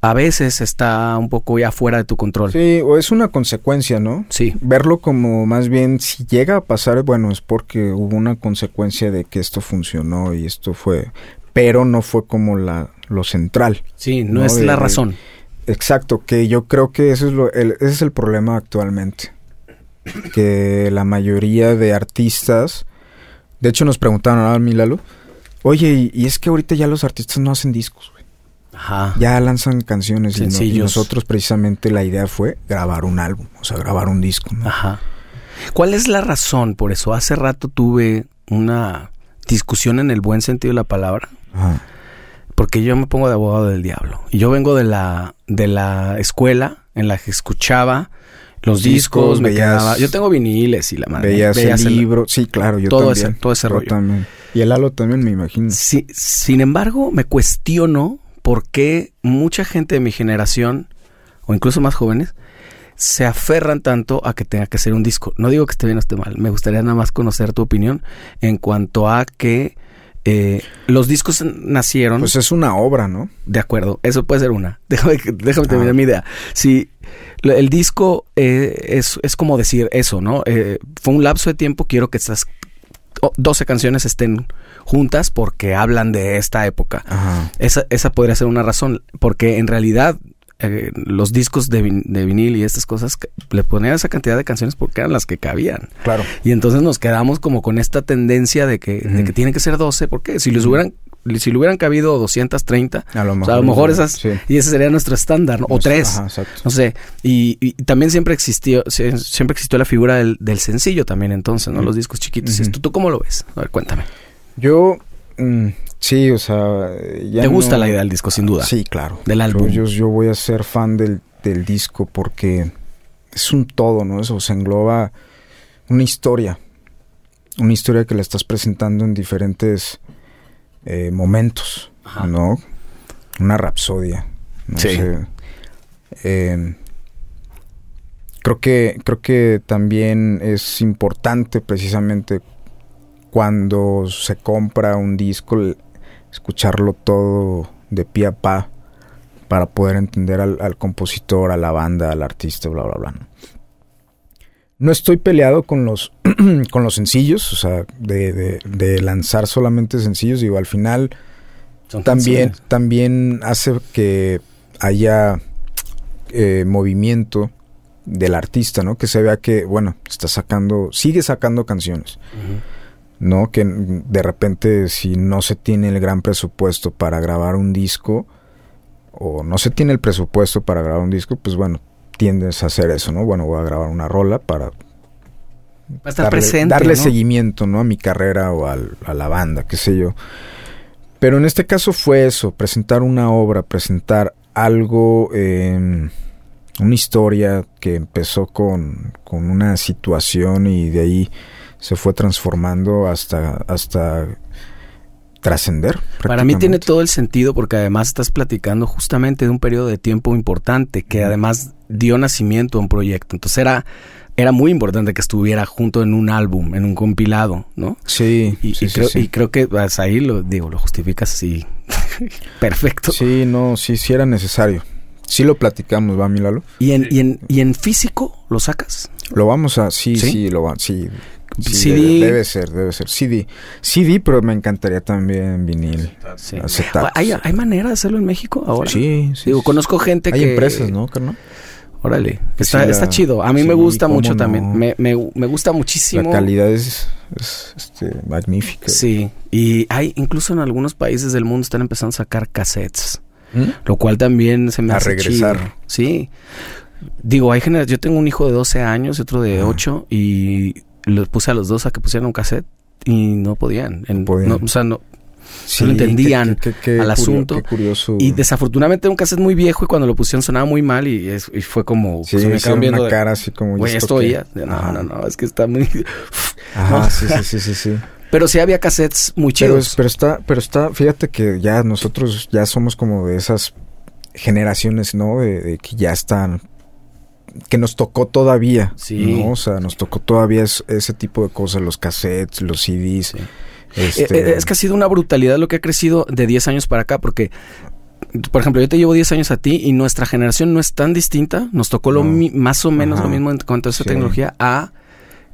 a veces está un poco ya fuera de tu control. Sí, o es una consecuencia, ¿no? Sí, verlo como más bien si llega a pasar, bueno, es porque hubo una consecuencia de que esto funcionó y esto fue, pero no fue como la lo central. sí, no, No, es de- la de- razón. Exacto, que yo creo que eso es lo, el- ese es el problema actualmente. Que la mayoría de artistas, de hecho nos preguntaron a mí, Lalo, oye, y, es que ahorita ya los artistas no hacen discos, güey. Ajá. ya lanzan canciones y, no- y nosotros precisamente la idea fue grabar un álbum, o sea, grabar un disco, ¿no? Ajá. ¿Cuál es la razón por eso? Hace rato tuve una discusión en el buen sentido de la palabra, Ajá. Porque yo me pongo de abogado del diablo. Y yo vengo de la, de la escuela en la que escuchaba los discos, Discos, me veías- quedaba. Yo tengo viniles y la madre. Veías, el el- libro, sí, claro, yo todo también. ese- todo ese Yo rollo. también. Y el Lalo también, me imagino. Si- sin embargo, me cuestiono por qué mucha gente de mi generación, o incluso más jóvenes, se aferran tanto a que tenga que ser un disco. No digo que esté bien o esté mal, me gustaría nada más conocer tu opinión en cuanto a que eh, los discos nacieron. Pues es una obra, ¿no? De acuerdo, eso puede ser una. Déjame, déjame terminar ah. mi idea. Si el disco eh, es, es, como decir eso, ¿no? Eh, fue un lapso de tiempo, quiero que estas 12 canciones estén juntas porque hablan de esta época. Esa, esa podría ser una razón, porque en realidad eh, los discos de, vinil y estas cosas le ponían esa cantidad de canciones porque eran las que cabían. Claro. Y entonces nos quedamos como con esta tendencia de que, de que tienen que ser 12, porque si les hubieran si le hubieran cabido 230, a lo mejor, a lo mejor esas, y ese sería nuestro estándar, o tres, no sé, y, también siempre existió, siempre existió la figura del, sencillo también entonces, ¿no? Los discos chiquitos. ¿Tú, ¿Tú cómo lo ves? A ver, cuéntame. Yo, mm, Sí, o sea... Ya ¿Te gusta la idea del disco, sin duda? Sí, claro. Del álbum. Yo, yo, voy a ser fan del, del, disco porque es un todo, ¿no? Eso se engloba una historia. Una historia que la estás presentando en diferentes eh, momentos, ¿no? Una rapsodia. No sí. Sé. Eh, creo que creo que también es importante precisamente cuando se compra un disco escucharlo todo de pie a pa para poder entender al, compositor, a la banda, al artista, bla, bla, bla. ¿no? estoy peleado con los, con los sencillos, o sea, de, de, lanzar solamente sencillos. Digo, al final también, también hace que haya eh, movimiento del artista, ¿no? Que se vea que, bueno, está sacando, sigue sacando canciones. ¿No? Que de repente si no se tiene el gran presupuesto para grabar un disco o no se tiene el presupuesto para grabar un disco, pues bueno, tiendes a hacer eso, ¿no? Bueno, voy a grabar una rola para estar darle, presente, darle seguimiento, ¿no? A mi carrera o a la banda, qué sé yo. Pero en este caso fue eso, presentar una obra, presentar algo, una historia que empezó con, con una situación y de ahí se fue transformando hasta, hasta trascender. Para mí tiene todo el sentido porque además estás platicando justamente de un periodo de tiempo importante que además dio nacimiento a un proyecto. Entonces era, era muy importante que estuviera junto en un álbum, en un compilado, ¿no? Sí. Y, creo, y creo, que pues, ahí lo digo, lo justificas así. Perfecto. Sí, no, sí, sí era necesario. Sí lo platicamos, ¿va, Milalo? ¿Y en, y en, y en físico lo sacas? Lo vamos a, sí, sí, sí lo va, sí. CD. Debe, ser, debe ser. CD. CD, pero me encantaría también vinil. ¿Hay, ¿Hay, manera de hacerlo en México ahora? Sí, sí. Digo, conozco gente que... Hay empresas, ¿no, carnal? Órale, está, está chido. A mí me gusta mucho también. Me, me, me, gusta muchísimo. La calidad es, este, magnífica. Sí, y hay incluso en algunos países del mundo están empezando a sacar cassettes. ¿Mm? Lo cual también se me a hace regresar. Sí. Digo, hay generaciones. Yo tengo un hijo de 12 años y otro de 8 y los puse a los dos a que pusieran un cassette y no podían. o sea, no, no entendían al asunto. curioso. Y desafortunadamente era un cassette muy viejo y cuando lo pusieron sonaba muy mal y, fue como... Sí, pues, me una cara así como... Güey, esto ya... No, no, no, es que está muy... Ajá, sí, sí, sí, sí, Pero sí había cassettes muy chidos. Pero, está, pero está, fíjate que ya nosotros ya somos como de esas generaciones, ¿no? de que ya están que nos tocó todavía. Sí. ¿no? O sea, nos tocó todavía ese tipo de cosas, los cassettes, los CDs. Este eh, eh, es que ha sido una brutalidad lo que ha crecido de 10 años para acá, porque por ejemplo, yo te llevo 10 años a ti y nuestra generación no es tan distinta. Nos tocó lo más o menos lo mismo en cuanto a esa tecnología a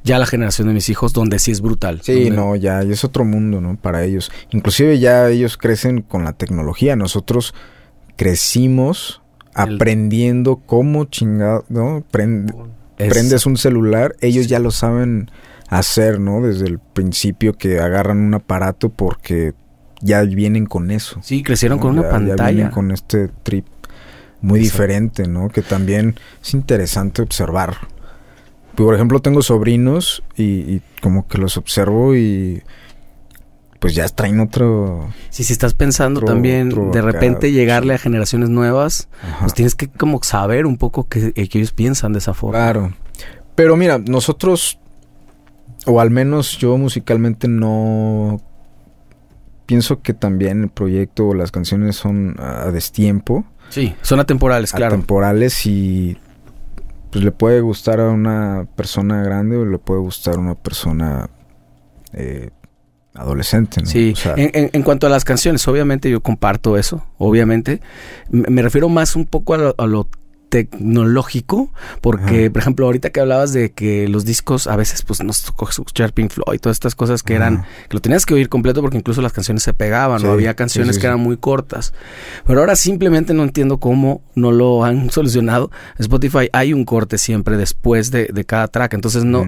ya la generación de mis hijos, donde sí es brutal. Sí, no, ya, es otro mundo, ¿no? Para ellos. Inclusive ya ellos crecen con la tecnología. Nosotros crecimos aprendiendo cómo chingado, ¿no? prendes un celular, ellos ya lo saben hacer, ¿no? Desde el principio que agarran un aparato porque ya vienen con eso. Sí, crecieron con una pantalla. Ya vienen con este trip muy diferente, ¿no? Que también es interesante observar. Por ejemplo, tengo sobrinos y, y como que los observo y pues ya traen otro... Sí, si estás pensando también de repente llegarle a generaciones nuevas, pues tienes que como saber un poco que, que, ellos piensan de esa forma. Claro. Pero mira, nosotros, o al menos yo musicalmente no... Pienso que también el proyecto o las canciones son a destiempo. Sí, son atemporales, claro. Atemporales y pues le puede gustar a una persona grande o le puede gustar a una persona eh, adolescente, ¿no? Sí, O sea, en, en- en cuanto a las canciones, obviamente yo comparto eso, obviamente. Me, me refiero más un poco a lo, a lo tecnológico, porque, Ajá. por ejemplo, ahorita que hablabas de que los discos a veces pues nos tocó escuchar Pink Floyd, todas estas cosas que eran, que lo tenías que oír completo porque incluso las canciones se pegaban, Sí, ¿no? Había canciones sí, que eran muy cortas. Pero ahora simplemente no entiendo cómo no lo han solucionado. Spotify hay un corte siempre después de, de cada track, entonces no,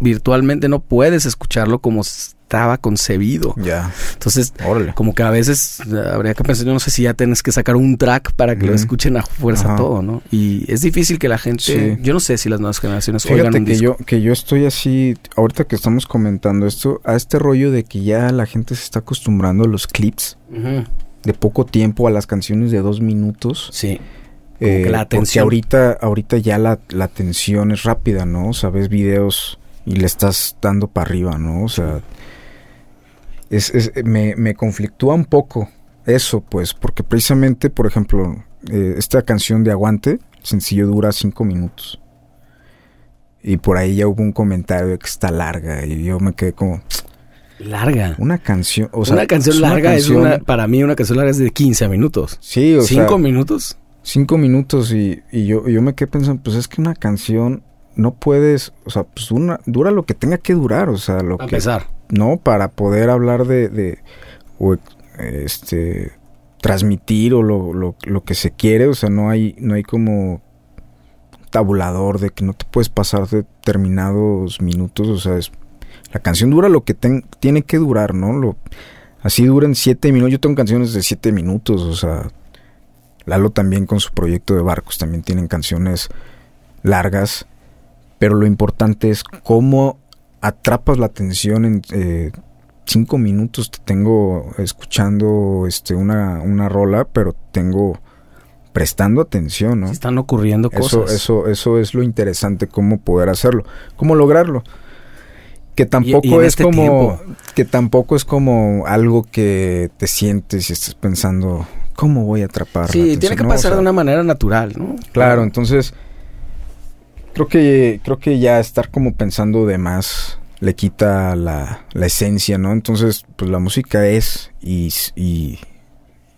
virtualmente no puedes escucharlo como estaba concebido. ya, Entonces, órale. como que a veces eh, habría que pensar, yo no sé si ya tienes que sacar un track para que lo escuchen a fuerza Ajá. todo, ¿no? Y es difícil que la gente, Sí. yo no sé si las nuevas generaciones oigan Fíjate un que disco. yo, que yo estoy así, ahorita que estamos comentando esto, a este rollo de que ya la gente se está acostumbrando a los clips de poco tiempo, a las canciones de dos minutos. Sí. Eh, que la porque atención- ahorita, ahorita ya la, la atención es rápida, ¿no? O sea, ves videos y le estás dando para arriba, ¿no? O sea, es, es- me, me conflictúa un poco eso, pues, porque precisamente, por ejemplo, eh, esta canción de Aguante, sencillo dura cinco minutos. Y por ahí ya hubo un comentario de que está larga y yo me quedé como, Larga. una canción, o sea, una canción es una larga es una, para mí una canción larga es de 15 minutos. Sí, o sea, ¿Cinco minutos? cinco minutos y, y yo, yo me quedé pensando, pues es que una canción no puedes, o sea, pues una, dura lo que tenga que durar, o sea, lo A que, pesar. no, para poder hablar de, de o este, transmitir o lo, lo, lo que se quiere, o sea, no hay, no hay como tabulador de que no te puedes pasar determinados minutos, o sea, es- la canción dura lo que ten- tiene que durar, ¿no? Lo, así duran siete minutos, yo tengo canciones de siete minutos, o sea, Lalo también con su proyecto de barcos también tienen canciones largas, pero lo importante es cómo atrapas la atención en eh, cinco minutos. Te tengo escuchando este una, una rola, pero tengo prestando atención, ¿no? Están ocurriendo Eso, cosas. eso, eso es lo interesante, cómo poder hacerlo, cómo lograrlo. Que tampoco y es este como, tiempo. que tampoco es como algo que te sientes y estés pensando, ¿cómo voy a atrapar? Sí, atención?". tiene que No, o pasar sea, de una manera natural, ¿no? Claro, entonces creo que creo que ya estar como pensando de más le quita la, la esencia, ¿no? Entonces, pues la música es y, y,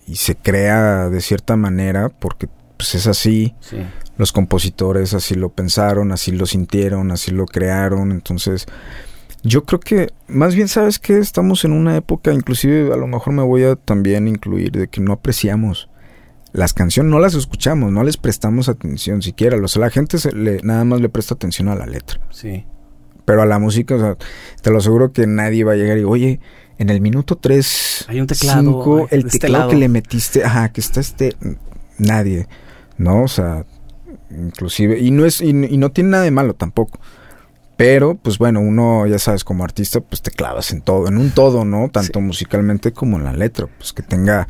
y se crea de cierta manera porque pues es así, Sí. los compositores así lo pensaron, así lo sintieron, así lo crearon, entonces yo creo que más bien sabes que estamos en una época, inclusive a lo mejor me voy a también incluir de que no apreciamos las canciones, no las escuchamos, no les prestamos atención siquiera, o sea, la gente se le, nada más le presta atención a la letra, Sí. pero a la música, o sea, te lo aseguro que nadie va a llegar y oye, en el minuto 3, Hay un teclado, ay, el este teclado lado. que le metiste, ajá, que está este, nadie, ¿no? O sea, inclusive, y no es, y, y no tiene nada de malo tampoco. Pero, pues bueno, uno, ya sabes, como artista, pues te clavas en todo, en un todo, ¿no? Tanto musicalmente como en la letra, pues que tenga,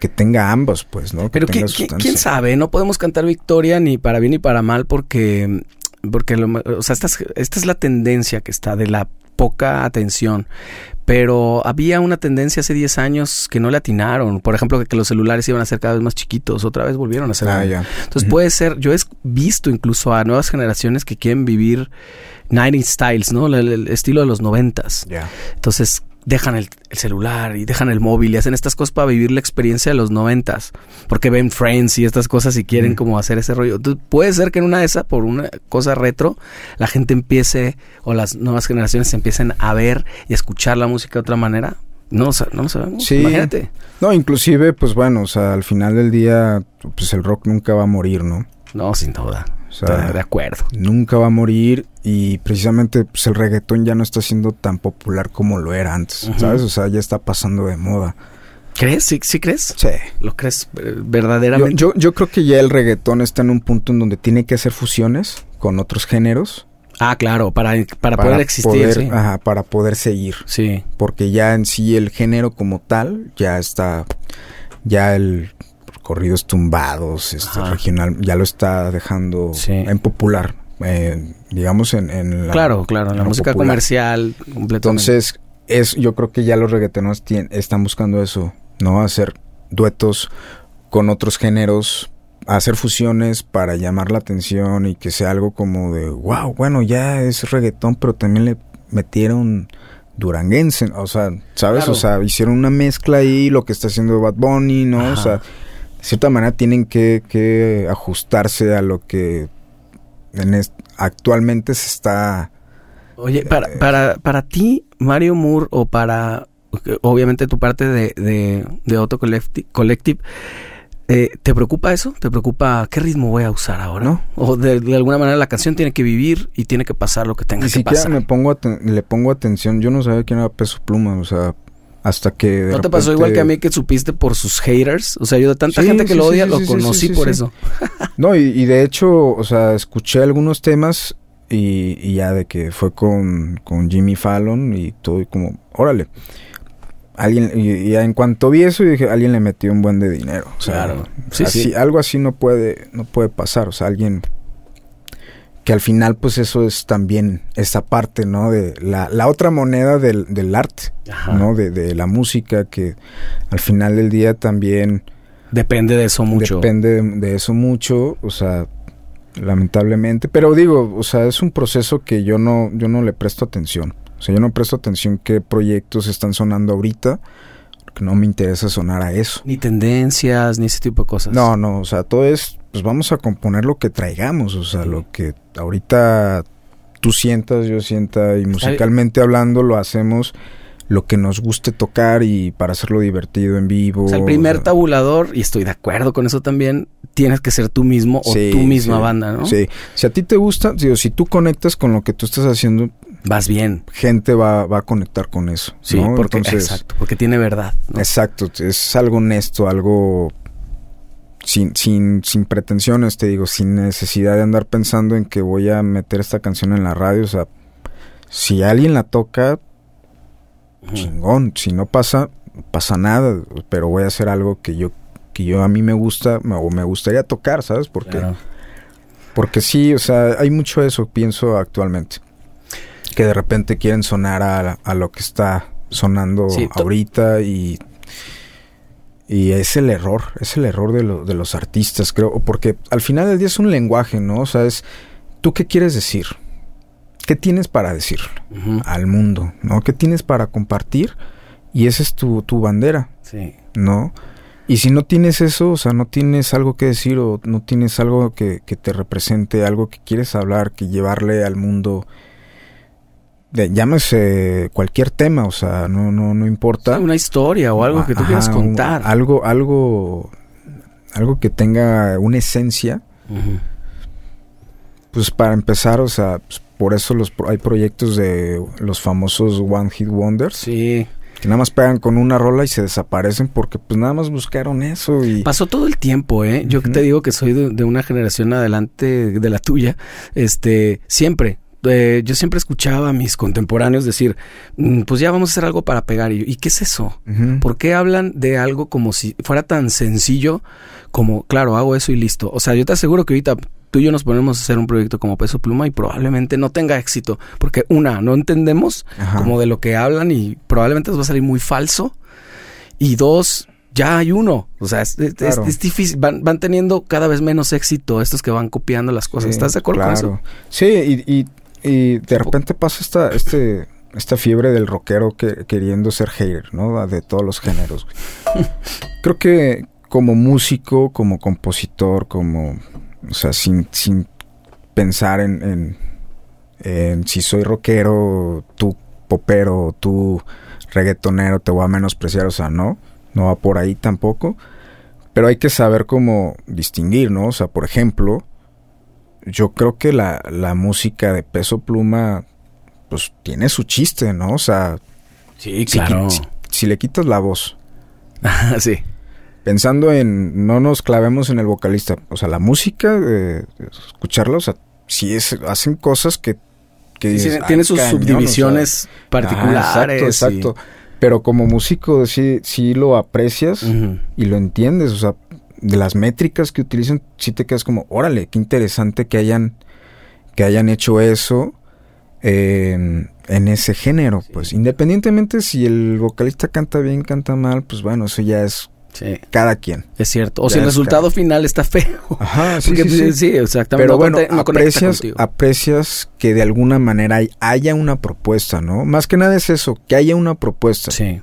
que tenga ambos, pues, ¿no? Que Pero tenga ¿qui- qui- sustancia. quién sabe, no podemos cantar victoria ni para bien ni para mal porque, porque lo o sea, esta es, esta es la tendencia que está de la poca atención. Pero había una tendencia hace 10 años que no le atinaron. Por ejemplo, que los celulares iban a ser cada vez más chiquitos. Otra vez volvieron a ser. Ah. Entonces puede ser, yo he visto incluso a nuevas generaciones que quieren vivir 90 styles, ¿no? El, el estilo de los noventas. Ya. Entonces dejan el, el celular y dejan el móvil y hacen estas cosas para vivir la experiencia de los noventas. Porque ven Friends y estas cosas y quieren como hacer ese rollo. Entonces, puede ser que en una de esas, por una cosa retro, la gente empiece o las nuevas generaciones empiecen a ver y a escuchar la música de otra manera. No, no lo sabemos. Sí. Imagínate. No, inclusive, pues bueno, o sea, al final del día, pues el rock nunca va a morir, ¿no? No, sin duda. O sea, de, de acuerdo. nunca va a morir y precisamente pues el reggaetón ya no está siendo tan popular como lo era antes. ¿sabes? O sea, ya está pasando de moda. ¿Crees? ¿Sí, sí crees? Sí. ¿Lo crees eh, Yo, verdaderamente? yo, yo creo que ya el reggaetón está en un punto en donde tiene que hacer fusiones con otros géneros ah, claro, para, para, poder existir. poder- sí. ajá, para poder seguir. sí. Porque ya en sí el género como tal ya está, ya el corridos tumbados, este Ajá. regional, ya lo está dejando Sí. en popular, eh, digamos en, en la, Claro, claro, en la música popular. comercial completamente. Entonces, es, yo creo que ya los reggaetoneros están buscando eso, ¿no? Hacer duetos con otros géneros, hacer fusiones para llamar la atención y que sea algo como de, wow, bueno, ya es reggaetón, pero también le metieron duranguense, o sea, ¿sabes? Claro. O sea, hicieron una mezcla ahí, lo que está haciendo Bad Bunny, ¿no? Ajá. O sea, de cierta manera tienen que, que ajustarse a lo que en actualmente se está... Oye, para, para, para ti, Mario Moore, o para, obviamente, tu parte de, de, de Auto Collecti- Collective, eh, ¿te preocupa eso? ¿Te preocupa qué ritmo voy a usar ahora? No. O de, de alguna manera la canción tiene que vivir y tiene que pasar lo que tenga Ni que siquiera pasar. me pongo le pongo atención, yo no sabía quién era Peso Pluma, o sea, hasta que... ¿No te pasó igual que a mí que supiste por sus haters? O sea, yo de tanta Sí, gente que sí, lo odia, sí, lo conocí por eso. No, y, y de hecho, o sea, escuché algunos temas y, y ya de que fue con, con Jimmy Fallon y todo, y como, órale. Alguien, y, y en cuanto vi eso, dije, alguien le metió un buen de dinero. O sea, Claro. Sí, así- sí. algo así no puede, no puede pasar. O sea, alguien que al final, pues eso es también esa parte, ¿no? De la, la otra moneda del, del arte, Ajá. ¿no? De, de la música, que al final del día también Depende de eso mucho. Depende de, de eso mucho, o sea, lamentablemente. Pero digo, o sea, es un proceso que yo no, yo no le presto atención. O sea, yo no presto atención qué proyectos están sonando ahorita, porque no me interesa sonar a eso. Ni tendencias, ni ese tipo de cosas. No, no, o sea, todo es, pues vamos a componer lo que traigamos, o sea, lo que ahorita tú sientas, yo sienta, y musicalmente hablando lo hacemos lo que nos guste tocar y para hacerlo divertido en vivo. O sea, el primer o sea, tabulador, y estoy de acuerdo con eso también, tienes que ser tú mismo o Sí, tu misma sí, banda, ¿no? Sí, si a ti te gusta, digo, si tú conectas con lo que tú estás haciendo, Vas bien. gente va, va a conectar con eso. Sí, ¿no? porque, Entonces, exacto, porque tiene verdad. ¿no? Exacto, es algo honesto, algo sin, sin, sin pretensiones, te digo, sin necesidad de andar pensando en que voy a meter esta canción en la radio. O sea, si alguien la toca, chingón. Si no pasa, pasa nada. Pero voy a hacer algo que yo, que yo a mí me gusta o me gustaría tocar, ¿sabes? Porque, Claro. porque sí, o sea, hay mucho de eso, pienso actualmente. Que de repente quieren sonar a, a lo que está sonando Sí, ahorita y... Y es el error, es el error de, lo- de los artistas, creo. Porque al final del día es un lenguaje, ¿no? O sea, es... ¿Tú qué quieres decir? ¿Qué tienes para decir al mundo? ¿No? ¿Qué tienes para compartir? Y esa es tu, tu bandera. Sí. ¿no? Y si no tienes eso, o sea, no tienes algo que decir o no tienes algo que, que te represente, algo que quieres hablar, que llevarle al mundo, de, llámese cualquier tema, o sea, no, no, no importa. Sí, una historia o algo que tú Ajá, quieras un- contar. algo, algo, algo que tenga una esencia, pues para empezar, o sea, pues, por eso los, hay proyectos de los famosos One Hit Wonders, Sí. que nada más pegan con una rola y se desaparecen porque pues nada más buscaron eso y... Pasó todo el tiempo, ¿eh? Yo Ujú. te digo que soy de, de una generación adelante de la tuya, este, siempre. Eh, yo siempre escuchaba a mis contemporáneos decir, "Mm, pues ya vamos a hacer algo para pegar. Y yo, ¿y qué es eso? ¿Por qué hablan de algo como si fuera tan sencillo como, claro, hago eso y listo? O sea, yo te aseguro que ahorita tú y yo nos ponemos a hacer un proyecto como Peso Pluma y probablemente no tenga éxito. Porque una, no entendemos Ajá. como de lo que hablan y probablemente nos va a salir muy falso. Y dos, ya hay uno. O sea, es, es- Claro. es difícil. Van, van teniendo cada vez menos éxito estos que van copiando las cosas. Sí, ¿Estás de acuerdo con claro. eso? Sí, y, y, y de repente pasa esta, este, esta fiebre del rockero que, queriendo ser hater, ¿no? De todos los géneros. Creo que como músico, como compositor, como, o sea, sin, sin pensar en, en, en si soy rockero, tú popero, tú reggaetonero, te voy a menospreciar, o sea, no, no va por ahí tampoco. Pero hay que saber cómo distinguir, ¿no? O sea, por ejemplo, yo creo que la, la música de peso pluma, pues tiene su chiste, ¿no? O sea, Sí, si, qui- si, si le quitas la voz, sí. pensando en, no nos clavemos en el vocalista, o sea, la música, eh, escucharla, o sea, sí es, hacen cosas que... que Sí, dices, sí, tiene "Ay, sus cañón", o sea, subdivisiones particulares. Ah, exacto, y- exacto. Pero como músico sí, sí lo aprecias y lo entiendes, o sea, de las métricas que utilizan, sí te quedas como, órale, qué interesante que hayan, que hayan hecho eso eh, en ese género, pues, independientemente si el vocalista canta bien, canta mal, pues bueno, eso ya es Sí. Cada quien. Es cierto. O Ya si el es resultado final está feo. Ajá, sí, Porque, sí, sí. sí, exactamente. Pero no bueno, no aprecias, aprecias que de alguna manera hay- haya una propuesta, ¿no? Más que nada es eso, que haya una propuesta. Sí.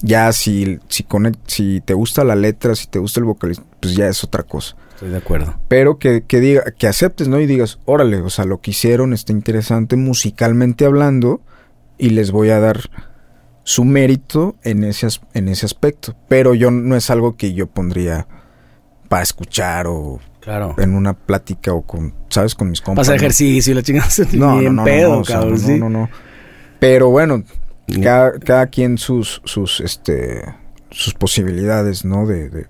Ya si, si, conect- si te gusta la letra, si te gusta el vocalista, pues ya es otra cosa. Estoy de acuerdo. Pero que, que diga, que aceptes, ¿no? Y digas, órale, o sea, lo que hicieron está interesante musicalmente hablando y les voy a dar su mérito en ese, en ese aspecto. Pero yo no es algo que yo pondría para escuchar o Claro. en una plática o con, ¿sabes? Con mis compas. hacer ¿no? ejercicio y la chingada. No, no, no, pedo, no, cabrón. no, no, no. Pero bueno, cada, cada quien sus, sus, este, sus posibilidades, ¿no? De, de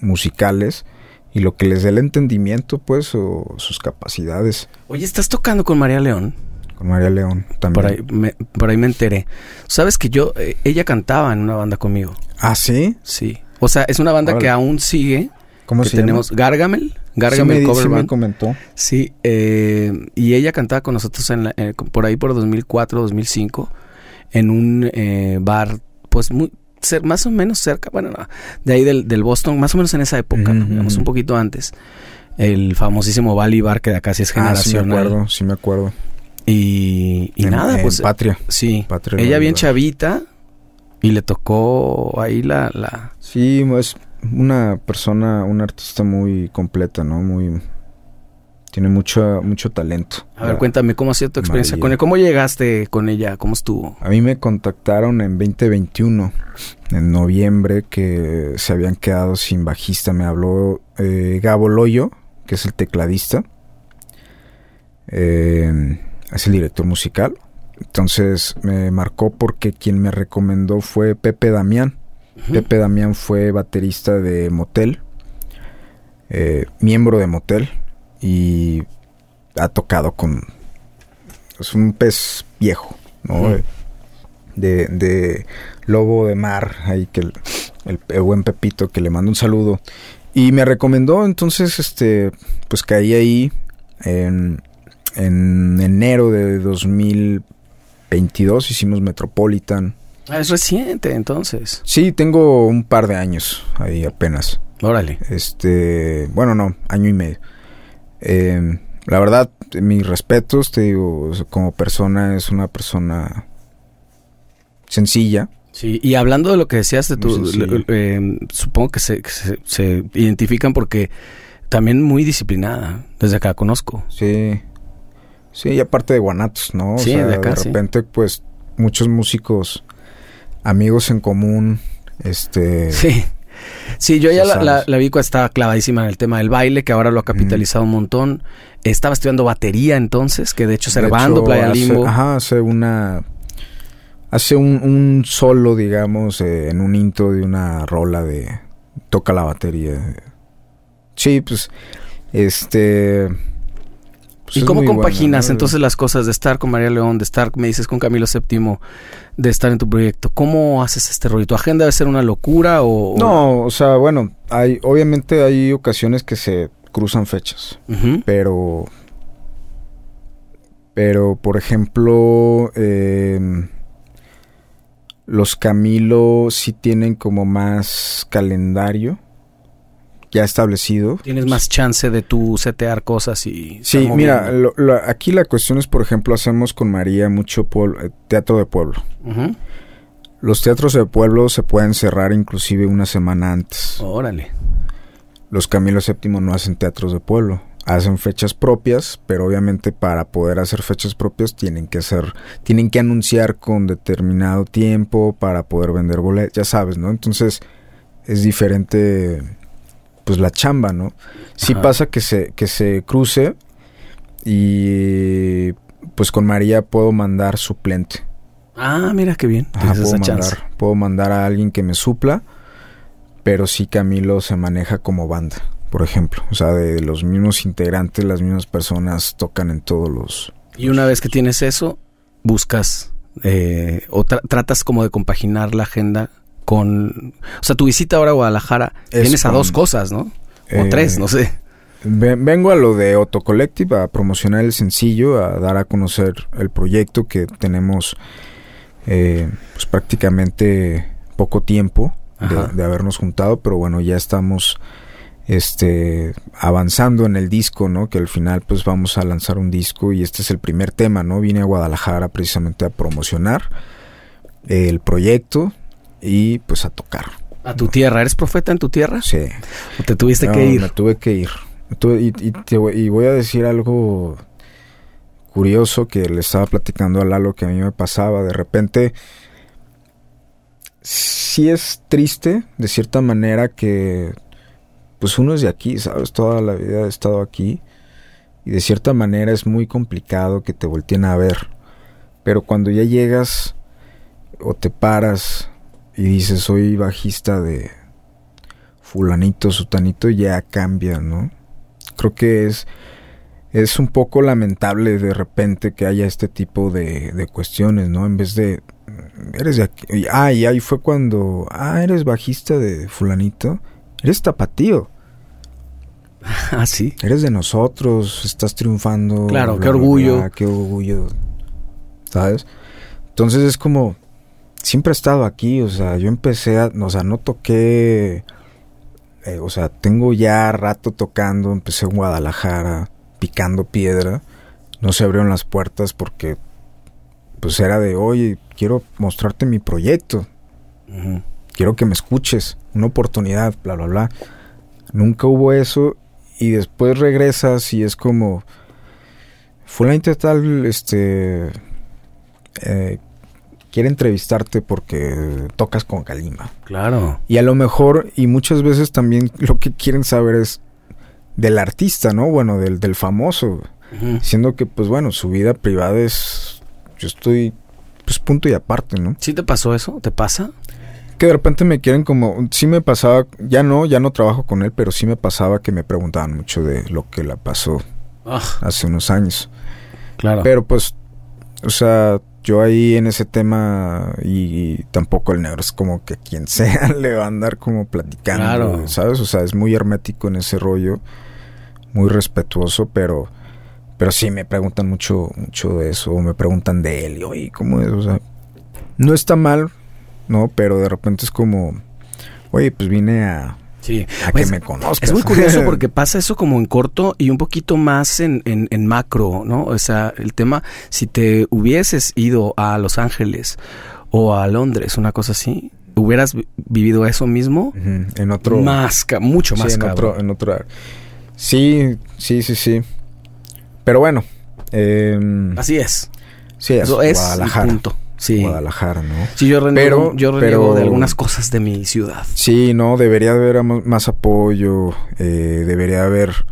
musicales y lo que les dé el entendimiento, pues, o sus capacidades. Oye, estás tocando con María León. Con María León también. Por ahí me, por ahí me enteré. Sabes que yo, eh, ella cantaba en una banda conmigo. ¿Ah, sí? Sí. O sea, es una banda Órale. que aún sigue. ¿Cómo que se tenemos llama? Gargamel. Sí Gargamel me, Cover sí me comentó. Sí, eh, y ella cantaba con nosotros en la- eh, por ahí por 2004, 2005, en un eh, bar, pues muy, cer- más o menos cerca, bueno, no, de ahí del, del Boston, más o menos en esa época, Ujú, digamos, un poquito antes. El famosísimo Valley Bar, que de acá sí es Ah, sí me generacional. acuerdo, sí me acuerdo. y, y En- nada, en pues Patria. sí, Patria ella bien chavita y le tocó ahí la... la Sí, es una persona, una artista muy completa, ¿no? Muy... Tiene mucho, mucho talento. a ver, cuéntame, ¿cómo ha sido tu experiencia María. con ella? ¿Cómo llegaste con ella? ¿Cómo estuvo? A mí me contactaron en 2021, en noviembre, que se habían quedado sin bajista. Me habló eh, Gabo Loyo, que es el tecladista. Eh, es el director musical. Entonces me marcó porque quien me recomendó fue Pepe Damián. Pepe Damián fue baterista de Motel, eh, miembro de Motel, y ha tocado con... Es un pez viejo, ¿no? De, de Lobo de Mar, ahí que el, el- el buen Pepito, que le mando un saludo. Y me recomendó, entonces, este, pues caí ahí en, en enero de 2022, hicimos Metropolitan. Ah, es reciente, entonces. Sí, tengo un par de años ahí apenas. Órale. Este, bueno, no, año y medio. Eh, la verdad, mis respetos, te digo, como persona es una persona sencilla. Sí, y hablando de lo que decías de tu, eh, supongo que, se, que se, se identifican porque también muy disciplinada, desde acá conozco. Sí. Sí, y aparte de Guanatos, ¿no? O Sí, sea, de acá, sí. repente, pues, muchos músicos, amigos en común, este... Sí. Sí, yo ya la, la, la vi cuando estaba clavadísima en el tema del baile, que ahora lo ha capitalizado un montón. Estaba estudiando batería entonces, que de hecho Servando, Playa hace- Limbo. Ajá, hace una... Hace un, un solo, digamos, eh, en un intro de una rola de... Toca la batería. Sí, pues, este... pues ¿Y cómo compaginas ¿no? entonces las cosas de estar con María León, de estar, me dices, con Camilo VII, de estar en tu proyecto? ¿Cómo haces este rollo? ¿Tu agenda debe ser una locura o...? No, o sea, bueno, hay, obviamente hay ocasiones que se cruzan fechas, pero, pero por ejemplo, em, los Camilo sí tienen como más calendario ya establecido. Tienes más chance de tu setear cosas y... Sí, mira, lo- lo- aquí la cuestión es, por ejemplo, hacemos con María mucho pueblo- eh, teatro de pueblo. Los teatros de pueblo se pueden cerrar inclusive una semana antes. Órale. Los Camilo VII no hacen teatros de pueblo. Hacen fechas propias, pero obviamente para poder hacer fechas propias tienen que hacer, tienen que anunciar con determinado tiempo para poder vender boletos, ya sabes, ¿no? Entonces es diferente, pues la chamba, ¿no? Sí Ajá. pasa que se, que se cruce y pues con María puedo mandar suplente. Ah, mira qué bien. Ajá, puedo, esa mandar, chance. puedo mandar a alguien que me supla, pero sí Camilo se maneja como banda, por ejemplo. O sea, de los mismos integrantes, las mismas personas tocan en todos los... Y una vez que tienes eso, buscas eh, o tra- tratas como de compaginar la agenda con... O sea, tu visita ahora a Guadalajara, Es tienes a dos cosas, ¿no? O eh, tres, no sé. Ve- Vengo a lo de Auto Collective, a promocionar el sencillo, a dar a conocer el proyecto que tenemos eh, pues prácticamente poco tiempo. de, de, habernos juntado, pero bueno, ya estamos este avanzando en el disco, ¿no? Que al final pues vamos a lanzar un disco y este es el primer tema, ¿no? Vine a Guadalajara precisamente a promocionar el proyecto y pues a tocar. ¿A tu tierra? ¿Eres profeta en tu tierra? Sí. ¿O te tuviste que ir? Me tuve que ir. y, y, voy a decir algo curioso que le estaba platicando a Lalo que a mí me pasaba. De repente, sí es triste, de cierta manera, que pues uno es de aquí, ¿sabes? Toda la vida he estado aquí. Y de cierta manera es muy complicado que te volteen a ver. Pero cuando ya llegas o te paras y dices soy bajista de fulanito, sutanito, ya cambia, ¿no? Creo que es, es un poco lamentable de repente que haya este tipo de, de cuestiones, ¿no? En vez de, eres de aquí, ah, y ahí fue cuando, ah, eres bajista de fulanito, eres tapatío. Ah, sí. Eres de nosotros, estás triunfando. Claro, qué orgullo. qué orgullo. ¿Sabes? Entonces es como, siempre he estado aquí, o sea, yo empecé a, o sea, no toqué, eh, o sea, tengo ya rato tocando, empecé en Guadalajara, picando piedra, no se abrieron las puertas porque, pues era de, oye, quiero mostrarte mi proyecto, quiero que me escuches, una oportunidad, bla, bla, bla. Nunca hubo eso y después regresas y es como, fulanito tal, este... Eh, quiere entrevistarte porque tocas con Kalima. Claro. Y a lo mejor, y muchas veces también lo que quieren saber es del artista, ¿no? Bueno, del, del famoso. Siendo que, pues bueno, su vida privada es. Yo estoy, pues punto y aparte, ¿no? ¿Sí te pasó eso? ¿Te pasa? Que de repente me quieren como. Sí me pasaba. Ya no, ya no trabajo con él, pero sí me pasaba que me preguntaban mucho de lo que le pasó ah. hace unos años. Claro. Pero pues. O sea, yo ahí en ese tema y, tampoco el negro es como que quien sea le va a andar como platicando, ¿sabes? O sea, es muy hermético en ese rollo, muy respetuoso, pero pero sí me preguntan mucho mucho de eso, o me preguntan de él y oye, ¿cómo es? O sea, no está mal, ¿no? Pero de repente es como, oye, pues vine a Sí. A que pues, me conozcas. Es muy curioso porque pasa eso como en corto y un poquito más en, en, macro, ¿no? O sea, el tema, si te hubieses ido a Los Ángeles o a Londres, una cosa así, hubieras vivido eso mismo. En otro. Más, mucho más. Sí, en otro, en otro. Sí, sí, sí, sí. Pero bueno. Em, así es. Sí, es. Eso es punto sí. Guadalajara, ¿no? Sí, yo reniego, pero, yo de algunas cosas de mi ciudad. Sí, no, debería haber más apoyo, eh, debería haber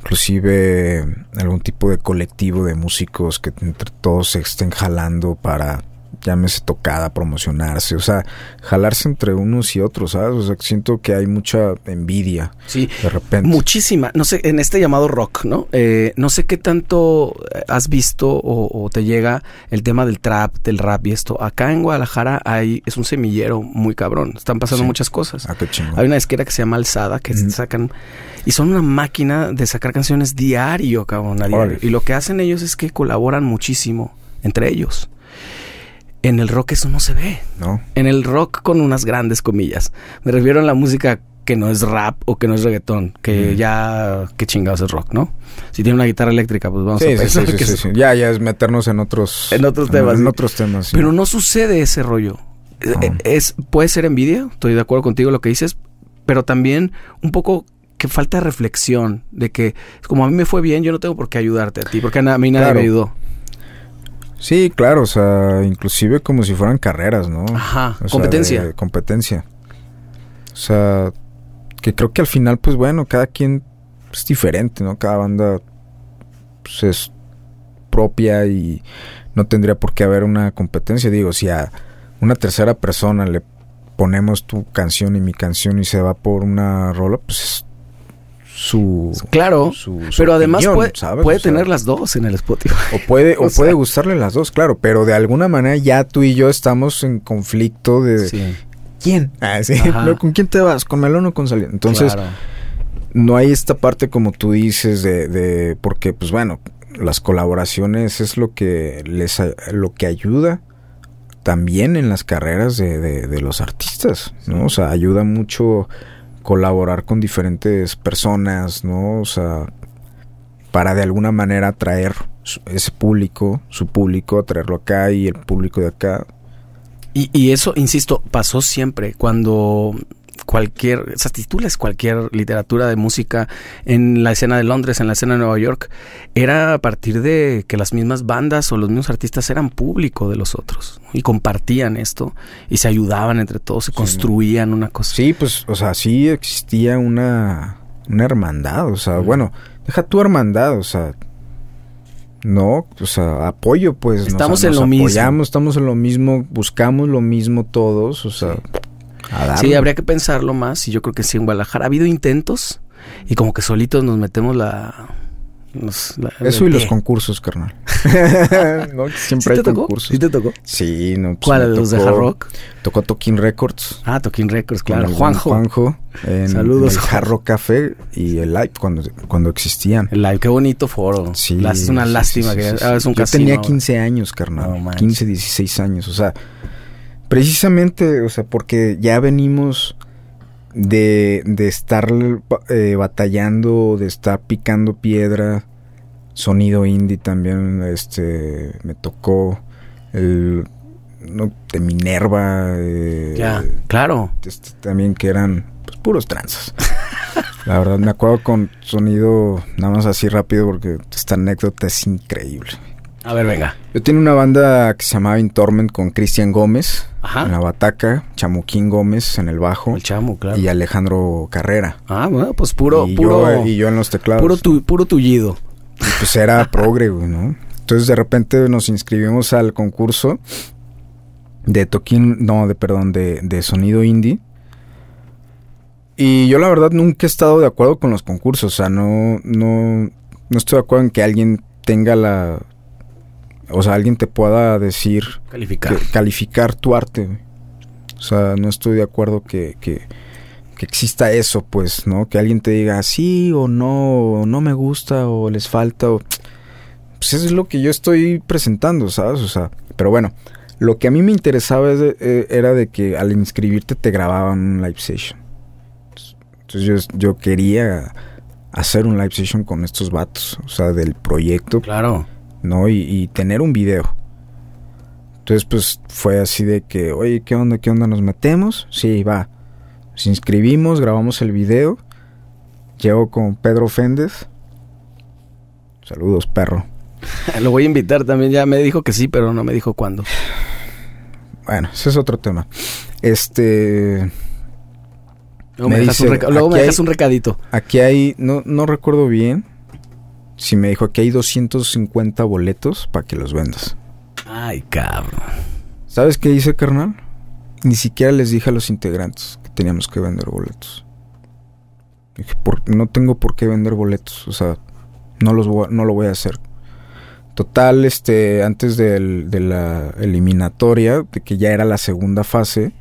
inclusive algún tipo de colectivo de músicos que entre todos se estén jalando para llámese tocada, promocionarse, o sea, jalarse entre unos y otros, ¿sabes? O sea, siento que hay mucha envidia. Sí, de repente. Muchísima. No sé, en este llamado rock, ¿no? Eh, no sé qué tanto has visto o, te llega el tema del trap, del rap y esto. Acá en Guadalajara hay, es un semillero muy cabrón. Están pasando muchas cosas. Ah, qué hay una esquera que se llama Alzada que sacan y son una máquina de sacar canciones diario, cabrón, a diario. Y lo que hacen ellos es que colaboran muchísimo entre ellos. En el rock eso no se ve. No. En el rock con unas grandes comillas. Me refiero a la música que no es rap o que no es reggaetón, que ya qué chingados es rock, ¿no? Si tiene una guitarra eléctrica, pues vamos a pensar que es... Ya, ya es meternos en otros en otros temas, en, otros temas. Pero no sucede ese rollo. Eh, es puede ser envidia, estoy de acuerdo contigo lo que dices, pero también un poco que falta reflexión de que como a mí me fue bien, yo no tengo por qué ayudarte a ti, porque a mí nadie me ayudó. Sí, claro, o sea, inclusive como si fueran carreras, ¿no? Ajá, competencia. competencia. O sea, que creo que al final, pues bueno, cada quien es diferente, ¿no? Cada banda pues, es propia y no tendría por qué haber una competencia. Digo, si a una tercera persona le ponemos tu canción y mi canción y se va por una rola, pues su claro pero además puede, puede tener las dos en el Spotify. o puede o, puede gustarle las dos claro pero de alguna manera ya tú y yo estamos en conflicto de quién ah, sí. con quién te vas con Melón o con Saliendo entonces no hay esta parte como tú dices de, de porque pues bueno las colaboraciones es lo que les lo que ayuda también en las carreras de, de, de los artistas, ¿no? O sea, ayuda mucho colaborar con diferentes personas, ¿no? O sea, para de alguna manera atraer ese público, su público, traerlo acá y el público de acá. Y, y eso, insisto, pasó siempre. Cuando cualquier, o sea, titules cualquier literatura de música en la escena de Londres, en la escena de Nueva York, era a partir de que las mismas bandas o los mismos artistas eran público de los otros y compartían esto y se ayudaban entre todos, se sí, construían una cosa. Sí, pues, o sea, sí existía una, una hermandad, o sea, mm. bueno, deja tu hermandad, o sea, no, o sea, apoyo, pues. Estamos nos, en nos lo mismo. Apoyamos, estamos en lo mismo, buscamos lo mismo todos, o sea. Sí. Sí, habría que pensarlo más y yo creo que sí en Guadalajara ha habido intentos y como que solitos nos metemos la... Nos, la Eso y pie. los concursos, carnal. no, siempre ¿Sí hay te concursos. Tocó? ¿Sí te tocó? Sí, no. Pues ¿Cuál? ¿Los de Hard Rock? Tocó Tokin Records. Ah, Tokin Records, claro. Juanjo. Juanjo. En, Saludos. En el Hard Rock Café y el Live cuando, cuando existían. El Live, qué bonito foro. Sí. Es una sí, lástima sí, que ah, es un Yo casino. tenía 15 años, carnal. No, 15, 16 años. O sea, precisamente, o sea, porque ya venimos de, de estar eh, batallando, de estar picando piedra, sonido indie también, este, me tocó el no, de Minerva, eh, ya, claro, este, también que eran pues, puros tranzas. La verdad me acuerdo con sonido nada más así rápido porque esta anécdota es increíble. A ver, venga. Yo tenía una banda que se llamaba Intorment con Cristian Gómez Ajá. en la bataca, Chamuquín Gómez en el bajo. El chamo, claro. Y Alejandro Carrera. Ah, bueno, pues puro, y puro. Yo, y yo en los teclados. Puro, tu, puro tullido. Y pues era progre, güey, ¿no? Entonces de repente nos inscribimos al concurso de toquín, no, de perdón, de, de sonido indie. Y yo la verdad nunca he estado de acuerdo con los concursos, o sea, no, no, no estoy de acuerdo en que alguien tenga la, o sea, alguien te pueda decir, calificar, que, calificar tu arte. Güey. O sea, no estoy de acuerdo que, que, que, exista eso, pues, ¿no? Que alguien te diga sí o no, o no me gusta, o les falta, o... Pues eso es lo que yo estoy presentando, ¿sabes? O sea, pero bueno, lo que a mí me interesaba eh, era de que al inscribirte te grababan un live session. Entonces yo, yo quería hacer un live session con estos vatos, o sea, del proyecto. Claro. ¿No? Y, y, tener un video. Entonces, pues fue así de que, oye, ¿qué onda? ¿Qué onda? ¿Nos metemos? Sí, va. Nos inscribimos, grabamos el video. Llego con Pedro Féndez. Saludos, perro. Lo voy a invitar también. Ya me dijo que sí, pero no me dijo cuándo. Bueno, ese es otro tema. Este. Luego me, me, dejas, dice, un, luego me dejas hay, un recadito. Aquí hay, no, no recuerdo bien si me dijo que hay 250 boletos para que los vendas. Ay, cabrón. ¿Sabes qué hice, carnal? Ni siquiera les dije a los integrantes que teníamos que vender boletos. Dije, por, no tengo por qué vender boletos. O sea, no, los voy, no lo voy a hacer. Total, este, antes del, de la eliminatoria, de que ya era la segunda fase,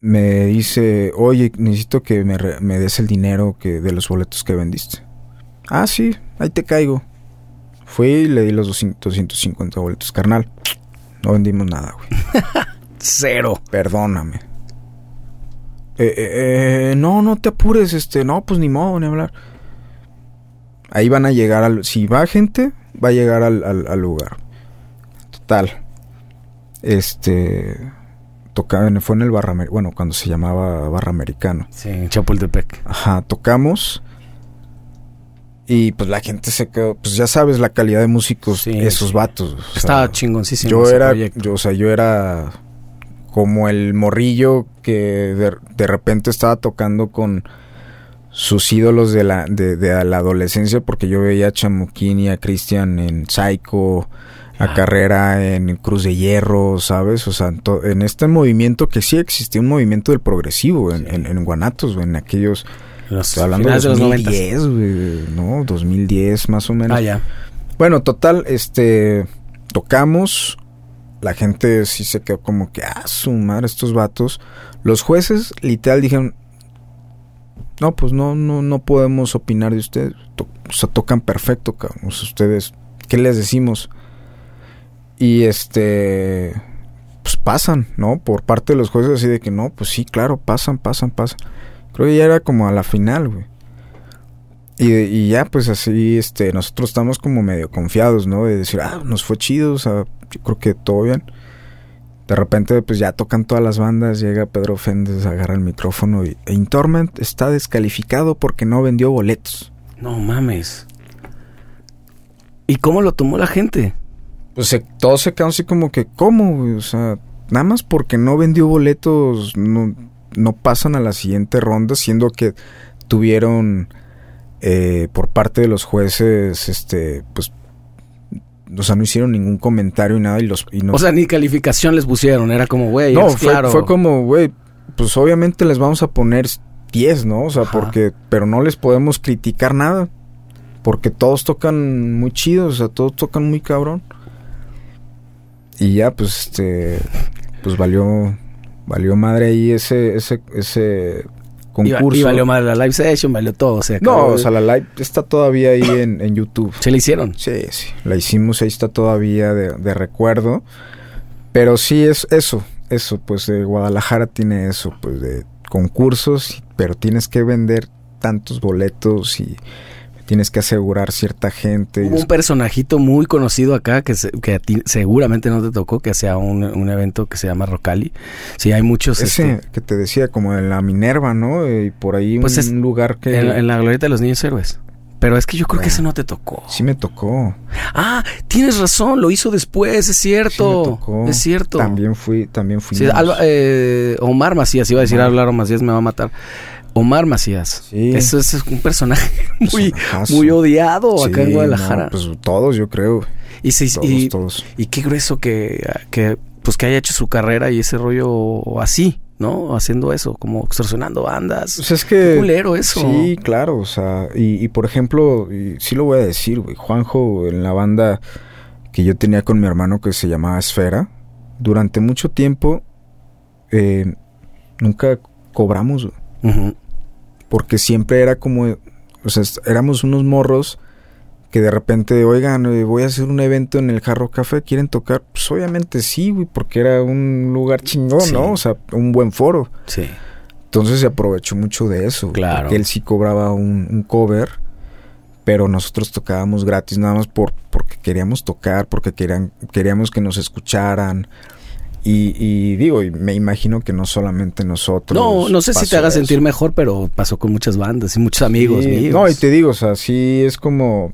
me dice, oye, necesito que me, me, des el dinero que de los boletos que vendiste. Ah, sí, ahí te caigo. Fui y le di los 200, 250 boletos, carnal. No vendimos nada, güey. Cero. Perdóname. Eh, eh, eh, no, no te apures, este, no, pues ni modo, ni hablar. Ahí van a llegar al, si va gente, va a llegar al, al, al lugar. Total. Este, tocaba, fue en el Barra, bueno, cuando se llamaba Barra Americano. Sí, en Chapultepec. Ajá, tocamos. Y pues la gente se quedó, pues ya sabes la calidad de músicos, sí, esos sí. vatos. O Estaba sea, chingoncísimo. Yo era, yo, o sea, yo era como el morrillo que de, de repente estaba tocando con sus ídolos de la, de, de la adolescencia, porque yo veía a Chamuquín y a Cristian en Psycho, a. Carrera en Cruz de Hierro, ¿sabes? O sea, en este movimiento que sí existía un movimiento del progresivo en, sí. en, en Guanatos, en aquellos... Los estoy hablando de 2010, güey, ¿no? 2010 más o menos. Ah, ya. Bueno, total, este... Tocamos, la gente sí se quedó como que, ah, su madre, estos vatos. Los jueces literal dijeron, no, pues no, no, no podemos opinar de ustedes. To o sea, tocan perfecto, cabrón. O sea, ustedes, ¿qué les decimos? Y este, pues pasan, ¿no? Por parte de los jueces así de que no, pues sí, claro, pasan, pasan, pasan. Creo que ya era como a la final, güey. Y, y ya, pues así, este, nosotros estamos como medio confiados, ¿no? De decir, ah, nos fue chido, o sea, yo creo que todo bien. De repente, pues ya tocan todas las bandas, llega Pedro Féndez, agarra el micrófono y Intorment está descalificado porque no vendió boletos. No mames. ¿Y cómo lo tomó la gente? Pues se, todos se quedaron así como que, ¿cómo? güey? O sea, nada más porque no vendió boletos, no, no pasan a la siguiente ronda, siendo que tuvieron eh, por parte de los jueces, este, pues, o sea, no hicieron ningún comentario y nada y los... Y no, O sea, ni calificación les pusieron. Era como, güey, no, fue, claro. fue como, güey, pues obviamente les vamos a poner 10, ¿no? O sea, Ajá. porque, pero no les podemos criticar nada. Porque todos tocan muy chidos, o sea, todos tocan muy cabrón. Y ya, pues, este, pues valió, valió madre ahí ese, ese, ese concurso. y valió mal la live session, valió todo. Se No, acabó. o sea, la live está todavía ahí en, en YouTube. Se le hicieron. Sí, sí, la hicimos, ahí está todavía de, de recuerdo. Pero sí es eso, eso, pues de Guadalajara tiene eso, pues de concursos, pero tienes que vender tantos boletos y tienes que asegurar cierta gente. Hubo un personajito muy conocido acá que, se- que a ti seguramente no te tocó, que hacía un, un evento que se llama Rocali. Sí, hay muchos. Ese este, que te decía, como en la Minerva, ¿no? Y por ahí Pues un es- lugar que... en, en la glorieta de los niños héroes. Pero es que yo creo que Bueno. ese no te tocó. Sí me tocó. Ah, tienes razón, lo hizo después, es sí me cierto. tocó. es cierto. También fui, también fui. Sí, Alba- eh, Omar Macías, iba a decir Omar. hablar Macías, me va a matar. Omar Macías. Sí. Eso es un personaje muy, muy odiado acá en Sí, Guadalajara. no, pues todos, yo creo. y, se- Todos, y, todos. y qué grueso que, que, pues que haya hecho su carrera y ese rollo así, ¿no? Haciendo eso, como extorsionando bandas. Pues es Qué que... culero eso. Sí, claro, o sea, y, y por ejemplo, y sí lo voy a decir, güey, Juanjo en la banda que yo tenía con mi hermano que se llamaba Esfera, durante mucho tiempo eh, nunca cobramos, güey, Ujú. Porque siempre era como, o sea, éramos unos morros que de repente, oigan, eh, voy a hacer un evento en el Jarro Café, ¿quieren tocar? Pues obviamente sí, güey, porque era un lugar chingón, Sí. ¿no? O sea, un buen foro. Sí. Entonces se aprovechó mucho de eso. Claro. Porque él sí cobraba un, un cover, pero nosotros tocábamos gratis nada más por, porque queríamos tocar, porque querían, queríamos que nos escucharan. Y, y digo, y me imagino que no solamente nosotros. No, no sé si te haga eso. sentir mejor, pero pasó con muchas bandas y muchos amigos Sí, míos. No, y te digo, o sea, sí es como.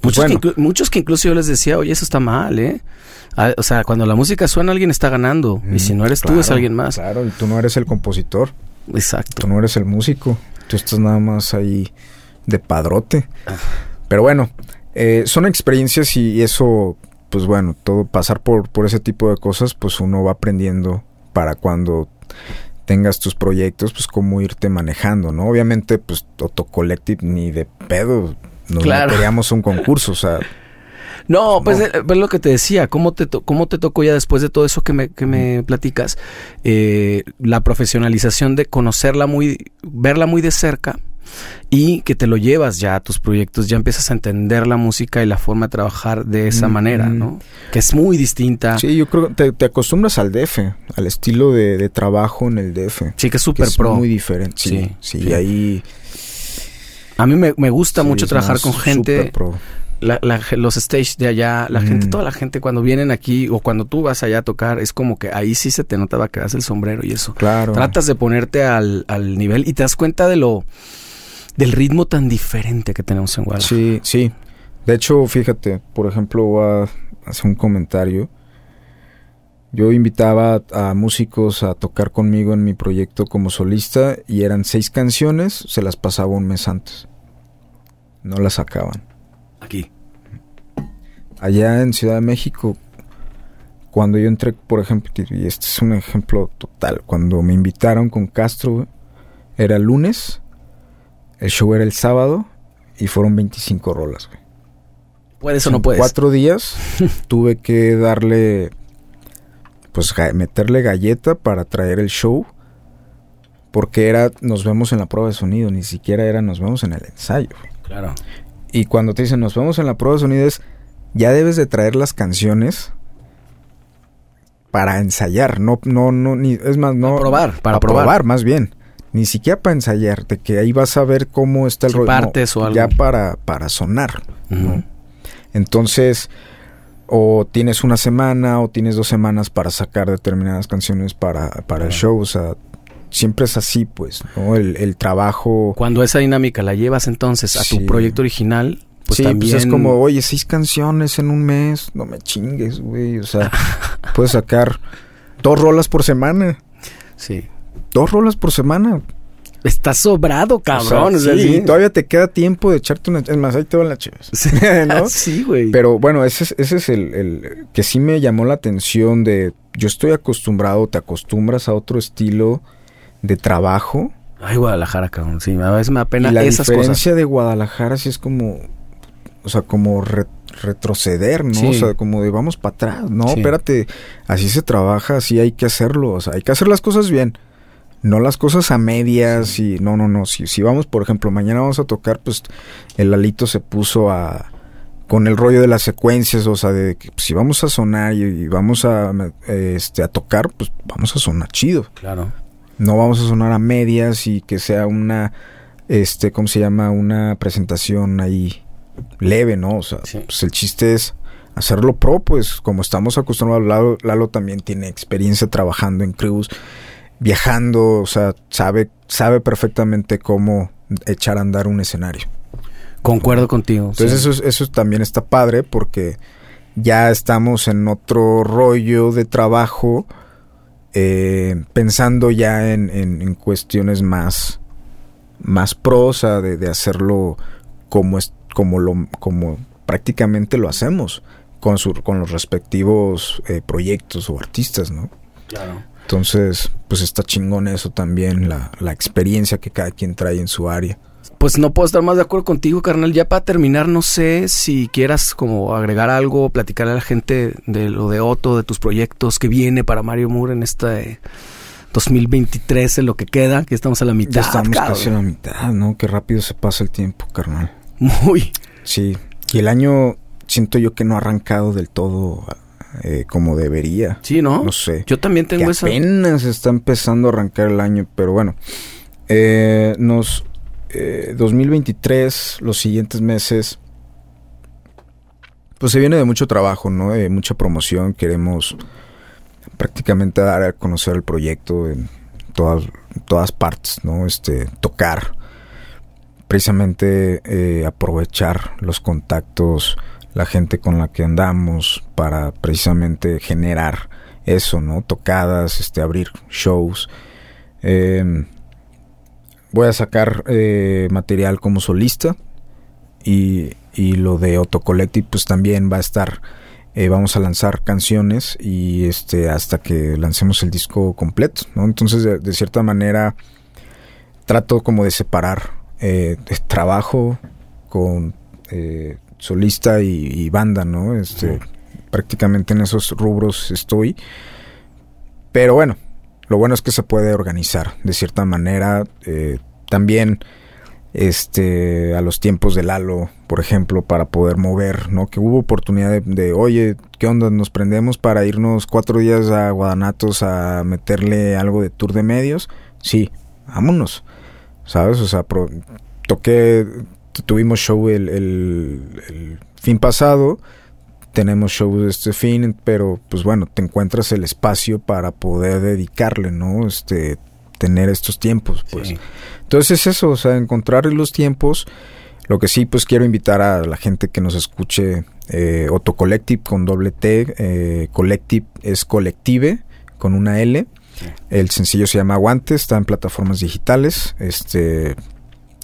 pues Muchos, bueno, que, muchos que incluso yo les decía, oye, eso está mal, ¿eh? Ah, o sea, cuando la música suena, alguien está ganando. y si no eres tú, es alguien más. Claro, y tú no eres el compositor, Exacto. tú no eres el músico, tú estás nada más ahí de padrote. Pero bueno, eh, son experiencias y eso, pues bueno, todo pasar por, por ese tipo de cosas, pues uno va aprendiendo para cuando tengas tus proyectos, pues cómo irte manejando, ¿no? Obviamente, pues Toto Collective ni de pedo nos Claro. meteríamos un concurso, o sea, No, pues No. eh, pues lo que te decía, ¿cómo te, to- cómo te tocó ya después de todo eso que me, que me platicas? Eh, la profesionalización de conocerla muy, verla muy de cerca y que te lo llevas ya a tus proyectos, ya empiezas a entender la música y la forma de trabajar de esa Mm, manera. ¿no? Que es muy distinta. Sí, sí, yo creo que te, te acostumbras al DF, al estilo de, de trabajo en el DF. que es súper es pro. muy diferente. Sí, Sí, sí, sí. ahí A mí me, me gusta sí, mucho trabajar con gente, pro. la- la- los stage de allá, la Mm. gente, toda la gente cuando vienen aquí o cuando tú vas allá a tocar, es como que ahí sí se te notaba que das el sombrero y eso. Claro. Tratas de ponerte al, al nivel y te das cuenta de lo del ritmo tan diferente que tenemos en Guadalajara. Sí, sí. De hecho, fíjate, por ejemplo, voy a hacer un comentario. Yo invitaba a, músicos a tocar conmigo en mi proyecto como solista y eran seis canciones, se las pasaba un mes antes. No las sacaban. Aquí. Allá en Ciudad de México, cuando yo entré, por ejemplo, y este es un ejemplo total, cuando me invitaron con Castro, era el lunes, el show era el sábado y fueron 25 rolas, güey. ¿Puedes o no puedes? Cuatro días tuve que darle, pues meterle galleta para traer el show, porque era nos vemos en la prueba de sonido, ni siquiera era nos vemos en el ensayo. Claro. Y cuando te dicen nos vemos en la prueba de sonido es, ya debes de traer las canciones para ensayar, no, no, no, ni, es más, no. Para probar, para a probar. más bien. Ni siquiera para ensayar, de que ahí vas a ver cómo está el Si rollo. partes o algo. Ya para, para sonar, ¿no? Entonces, o tienes una semana o tienes dos semanas para sacar determinadas canciones para, para el show. O sea, siempre es así, pues, ¿no? El, el trabajo. Cuando esa dinámica la llevas entonces a Sí. tu proyecto original, pues sí, también... pues es como, oye, seis canciones en un mes. No me chingues, güey. O sea, puedes sacar dos rolas por semana. Sí. Dos rolas por semana. Está sobrado, cabrón. O o sea, sea, sí, sí. todavía te queda tiempo de echarte una... Es más, ahí te van las chivas. Sí, ¿no? Sí, güey. Pero bueno, ese es, ese es el, el que sí me llamó la atención de... Yo estoy acostumbrado, te acostumbras a otro estilo de trabajo. Ay, Guadalajara, cabrón. Sí, a veces me da pena y la esas diferencia cosas. de Guadalajara sí es como... O sea, como re- retroceder, ¿no? Sí. O sea, como de vamos para atrás. No, Sí. espérate, así se trabaja, así hay que hacerlo. O sea, hay que hacer las cosas bien. No las cosas a medias y no, no, no. Si, si vamos, por ejemplo, mañana vamos a tocar, pues el Alito se puso a con el rollo de las secuencias, o sea, de que pues, si vamos a sonar y, y vamos a este a tocar, pues vamos a sonar chido. Claro. No vamos a sonar a medias y que sea una este, ¿cómo se llama? Una presentación ahí leve, ¿no? O sea, Sí. pues el chiste es hacerlo pro, pues como estamos acostumbrados, Lalo, Lalo también tiene experiencia trabajando en crews, viajando, o sea, sabe, sabe perfectamente cómo echar a andar un escenario. Concuerdo contigo. Entonces sí. eso, eso también está padre porque ya estamos en otro rollo de trabajo, eh, pensando ya en, en- en cuestiones más, más prosa de, de hacerlo como es, como lo, como prácticamente lo hacemos con su, con los respectivos eh, proyectos o artistas, ¿no? Claro. Entonces, pues está chingón eso también, la, la experiencia que cada quien trae en su área. Pues no puedo estar más de acuerdo contigo, carnal. Ya para terminar, no sé si quieras como agregar algo, platicarle a la gente de lo de Otto, de tus proyectos que viene para Mario Moore en este 2023, en lo que queda, que estamos a la mitad. Ya estamos cabrón. casi a la mitad, ¿no? Qué rápido se pasa el tiempo, carnal. Muy. Sí, y el año siento yo que no ha arrancado del todo eh, como debería. Sí, ¿no? No sé. Yo también Que tengo esa. apenas está empezando a arrancar el año, pero bueno. Eh, nos eh, 2023, los siguientes meses, pues se viene de mucho trabajo, ¿no? De mucha promoción. Queremos prácticamente dar a conocer el proyecto en todas, en todas partes, ¿no? Este, tocar, precisamente eh, aprovechar los contactos, la gente con la que andamos para precisamente generar eso, ¿no? Tocadas, este, abrir shows. Eh, voy a sacar eh, material como solista y, y lo de Auto Collective pues también va a estar eh, vamos a lanzar canciones y este hasta que lancemos el disco completo ¿no? entonces de, cierta manera trato como de separar eh, trabajo con eh, solista y, y banda no este prácticamente en esos rubros estoy pero bueno lo bueno es que se puede organizar de cierta manera. eh, también este a los tiempos de Lalo, por ejemplo, para poder mover, ¿no? Que hubo oportunidad de, de, oye, ¿qué onda? Nos prendemos para irnos cuatro días a Guadanatos a meterle algo de tour de medios. Sí, vámonos, ¿sabes? O sea, pro- toqué, tuvimos show el, el- el fin pasado, tenemos show de este fin, pero pues bueno, te encuentras el espacio para poder dedicarle, ¿no? Este, tener estos tiempos, pues. Sí. Entonces es eso, o sea, encontrar los tiempos. Lo que sí, pues quiero invitar a la gente que nos escuche eh, Otto Collective con doble T. eh, Collective es colective con una L. El sencillo se llama Aguante, está en plataformas digitales. Este,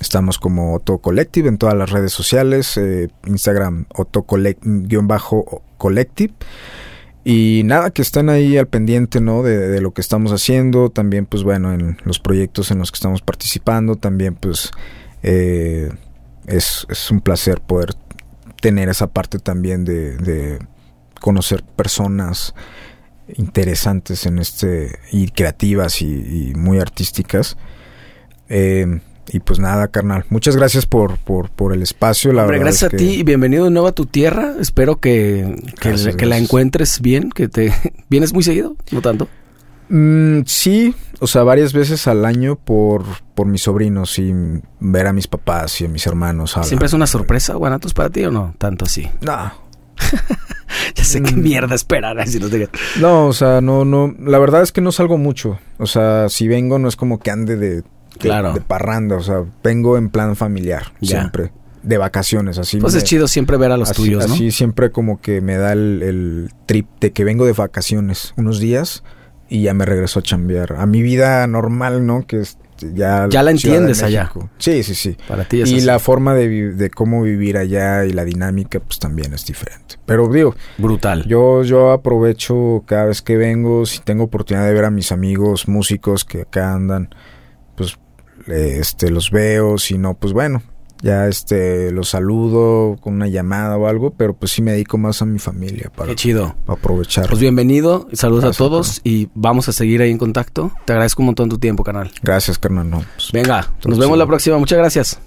estamos como Otto Collective en todas las redes sociales. eh, Instagram Otto Collective. Y nada, que estén ahí al pendiente, ¿no? De, lo que estamos haciendo. También, pues bueno, en los proyectos en los que estamos participando. También, pues, eh, es, es un placer poder tener esa parte también de, conocer personas interesantes en este y creativas y, y muy artísticas. Eh, y pues nada, carnal. Muchas gracias por, por, por el espacio. La Hombre, verdad gracias es a que- ti y bienvenido de nuevo a tu tierra. Espero que, que, Gracias, que la encuentres bien, que te... ¿Vienes muy seguido? No tanto. Mm, sí, o sea, varias veces al año por, por mis sobrinos y ver a mis papás y a mis hermanos. ¿Siempre es una sorpresa, Guanatos, para ti o no? Tanto así. No, Ya sé qué Mm. mierda esperar. Si no te... no, o sea, no, no. La verdad es que no salgo mucho. O sea, si vengo no es como que ande de, de, Claro. de parranda. O sea, vengo en plan familiar Ya. siempre. De vacaciones, así. Pues me- es chido siempre ver a los así, tuyos, ¿no? así siempre como que me da el, el trip de que vengo de vacaciones unos días y ya me regreso a chambear. A mi vida normal, ¿no? Que es ya... Ya la entiendes allá. Sí, sí, sí. Para ti es Y así. la forma de, cómo vivir allá y la dinámica, pues también es diferente. Pero digo, Brutal. yo, yo aprovecho cada vez que vengo, si tengo oportunidad de ver a mis amigos músicos que acá andan, pues este los veo, si no, pues bueno, ya este los saludo con una llamada o algo, pero pues sí me dedico más a mi familia para, Qué chido. para aprovechar. Pues bienvenido, saludos Gracias, a todos y vamos a seguir ahí en contacto. Te agradezco un montón tu tiempo, canal. Gracias, carnal. no, pues, Venga, nos vemos la próxima. Muchas gracias.